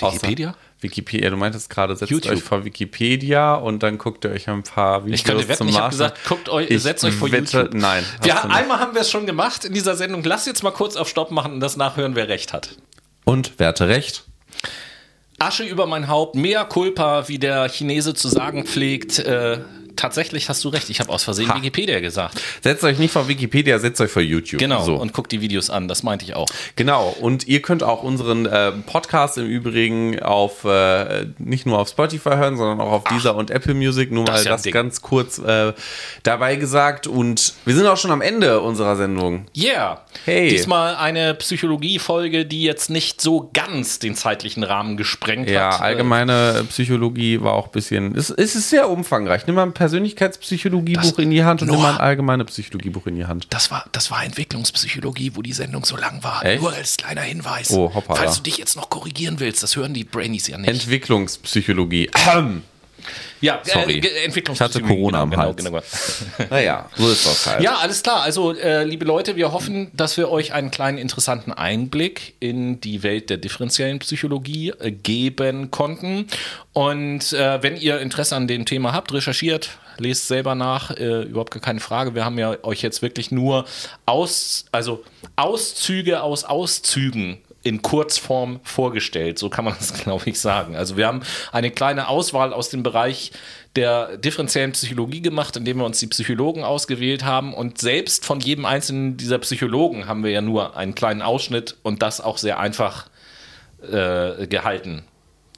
Wikipedia? Außer Wikipedia, du meintest gerade, setzt YouTube. euch vor Wikipedia und dann guckt ihr euch ein paar Videos ich könnte wetten, zum Ich habe gesagt, guckt euch, ich setzt euch vor wette, YouTube. Nein. Wir, einmal haben wir es schon gemacht in dieser Sendung. Lass jetzt mal kurz auf Stopp machen und das nachhören, wer recht hat. Und wer hatte recht? Asche über mein Haupt, mehr Culpa, wie der Chinese zu sagen pflegt. Äh, tatsächlich hast du recht. Ich habe aus Versehen Ha. Wikipedia gesagt. Setzt euch nicht vor Wikipedia, setzt euch vor YouTube. Genau. So. Und guckt die Videos an. Das meinte ich auch. Genau, und ihr könnt auch unseren äh, Podcast im Übrigen auf äh, nicht nur auf Spotify hören, sondern auch auf Deezer und Apple Music. Nur das mal ja das Ding. ganz kurz äh, dabei gesagt. Und wir sind auch schon am Ende unserer Sendung. Yeah. Hey. Diesmal eine Psychologie-Folge, die jetzt nicht so ganz den zeitlichen Rahmen gesprengt Ja, hat. Äh, allgemeine Psychologie war auch ein bisschen. Es, es ist sehr umfangreich. Nimm mal ein Persönlichkeitspsychologiebuch in die Hand und Noah. mal ein allgemeine Psychologiebuch in die Hand. Das war, das war Entwicklungspsychologie, wo die Sendung so lang war. Echt? Nur als kleiner Hinweis. Oh, hoppala. Falls du dich jetzt noch korrigieren willst, das hören die Brainies ja nicht. Entwicklungspsychologie. Ja, sorry. Äh, Entwicklungspsychologie. Ich hatte Corona am genau, Hals. Genau, genau. naja, so ist das halt. Ja, alles klar. Also, äh, liebe Leute, wir hoffen, dass wir euch einen kleinen interessanten Einblick in die Welt der differenziellen Psychologie äh, geben konnten. Und äh, wenn ihr Interesse an dem Thema habt, recherchiert, lest selber nach, äh, überhaupt gar keine Frage. Wir haben ja euch jetzt wirklich nur aus, also Auszüge aus Auszügen in Kurzform vorgestellt. So kann man das, glaube ich, sagen. Also wir haben eine kleine Auswahl aus dem Bereich der differenziellen Psychologie gemacht, indem wir uns die Psychologen ausgewählt haben. Und selbst von jedem einzelnen dieser Psychologen haben wir ja nur einen kleinen Ausschnitt und das auch sehr einfach äh, gehalten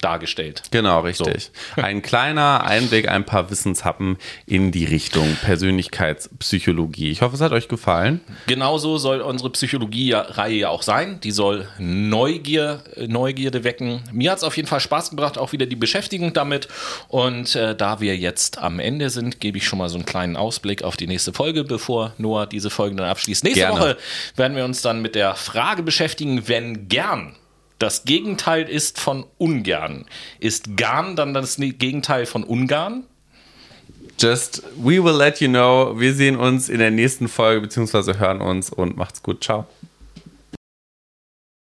dargestellt. Genau, richtig. Ein kleiner Einblick, ein paar Wissenshappen in die Richtung Persönlichkeitspsychologie. Ich hoffe, es hat euch gefallen. Genauso soll unsere Psychologie-Reihe ja auch sein. Die soll Neugier, äh, Neugierde wecken. Mir hat es auf jeden Fall Spaß gebracht, auch wieder die Beschäftigung damit. Und äh, da wir jetzt am Ende sind, gebe ich schon mal so einen kleinen Ausblick auf die nächste Folge, bevor Noah diese Folge dann abschließt. Nächste Gerne. Woche werden wir uns dann mit der Frage beschäftigen, wenn gern das Gegenteil ist von ungern. Ist gern dann das Gegenteil von Ungarn? Just, we will let you know. Wir sehen uns in der nächsten Folge, beziehungsweise hören uns und macht's gut. Ciao.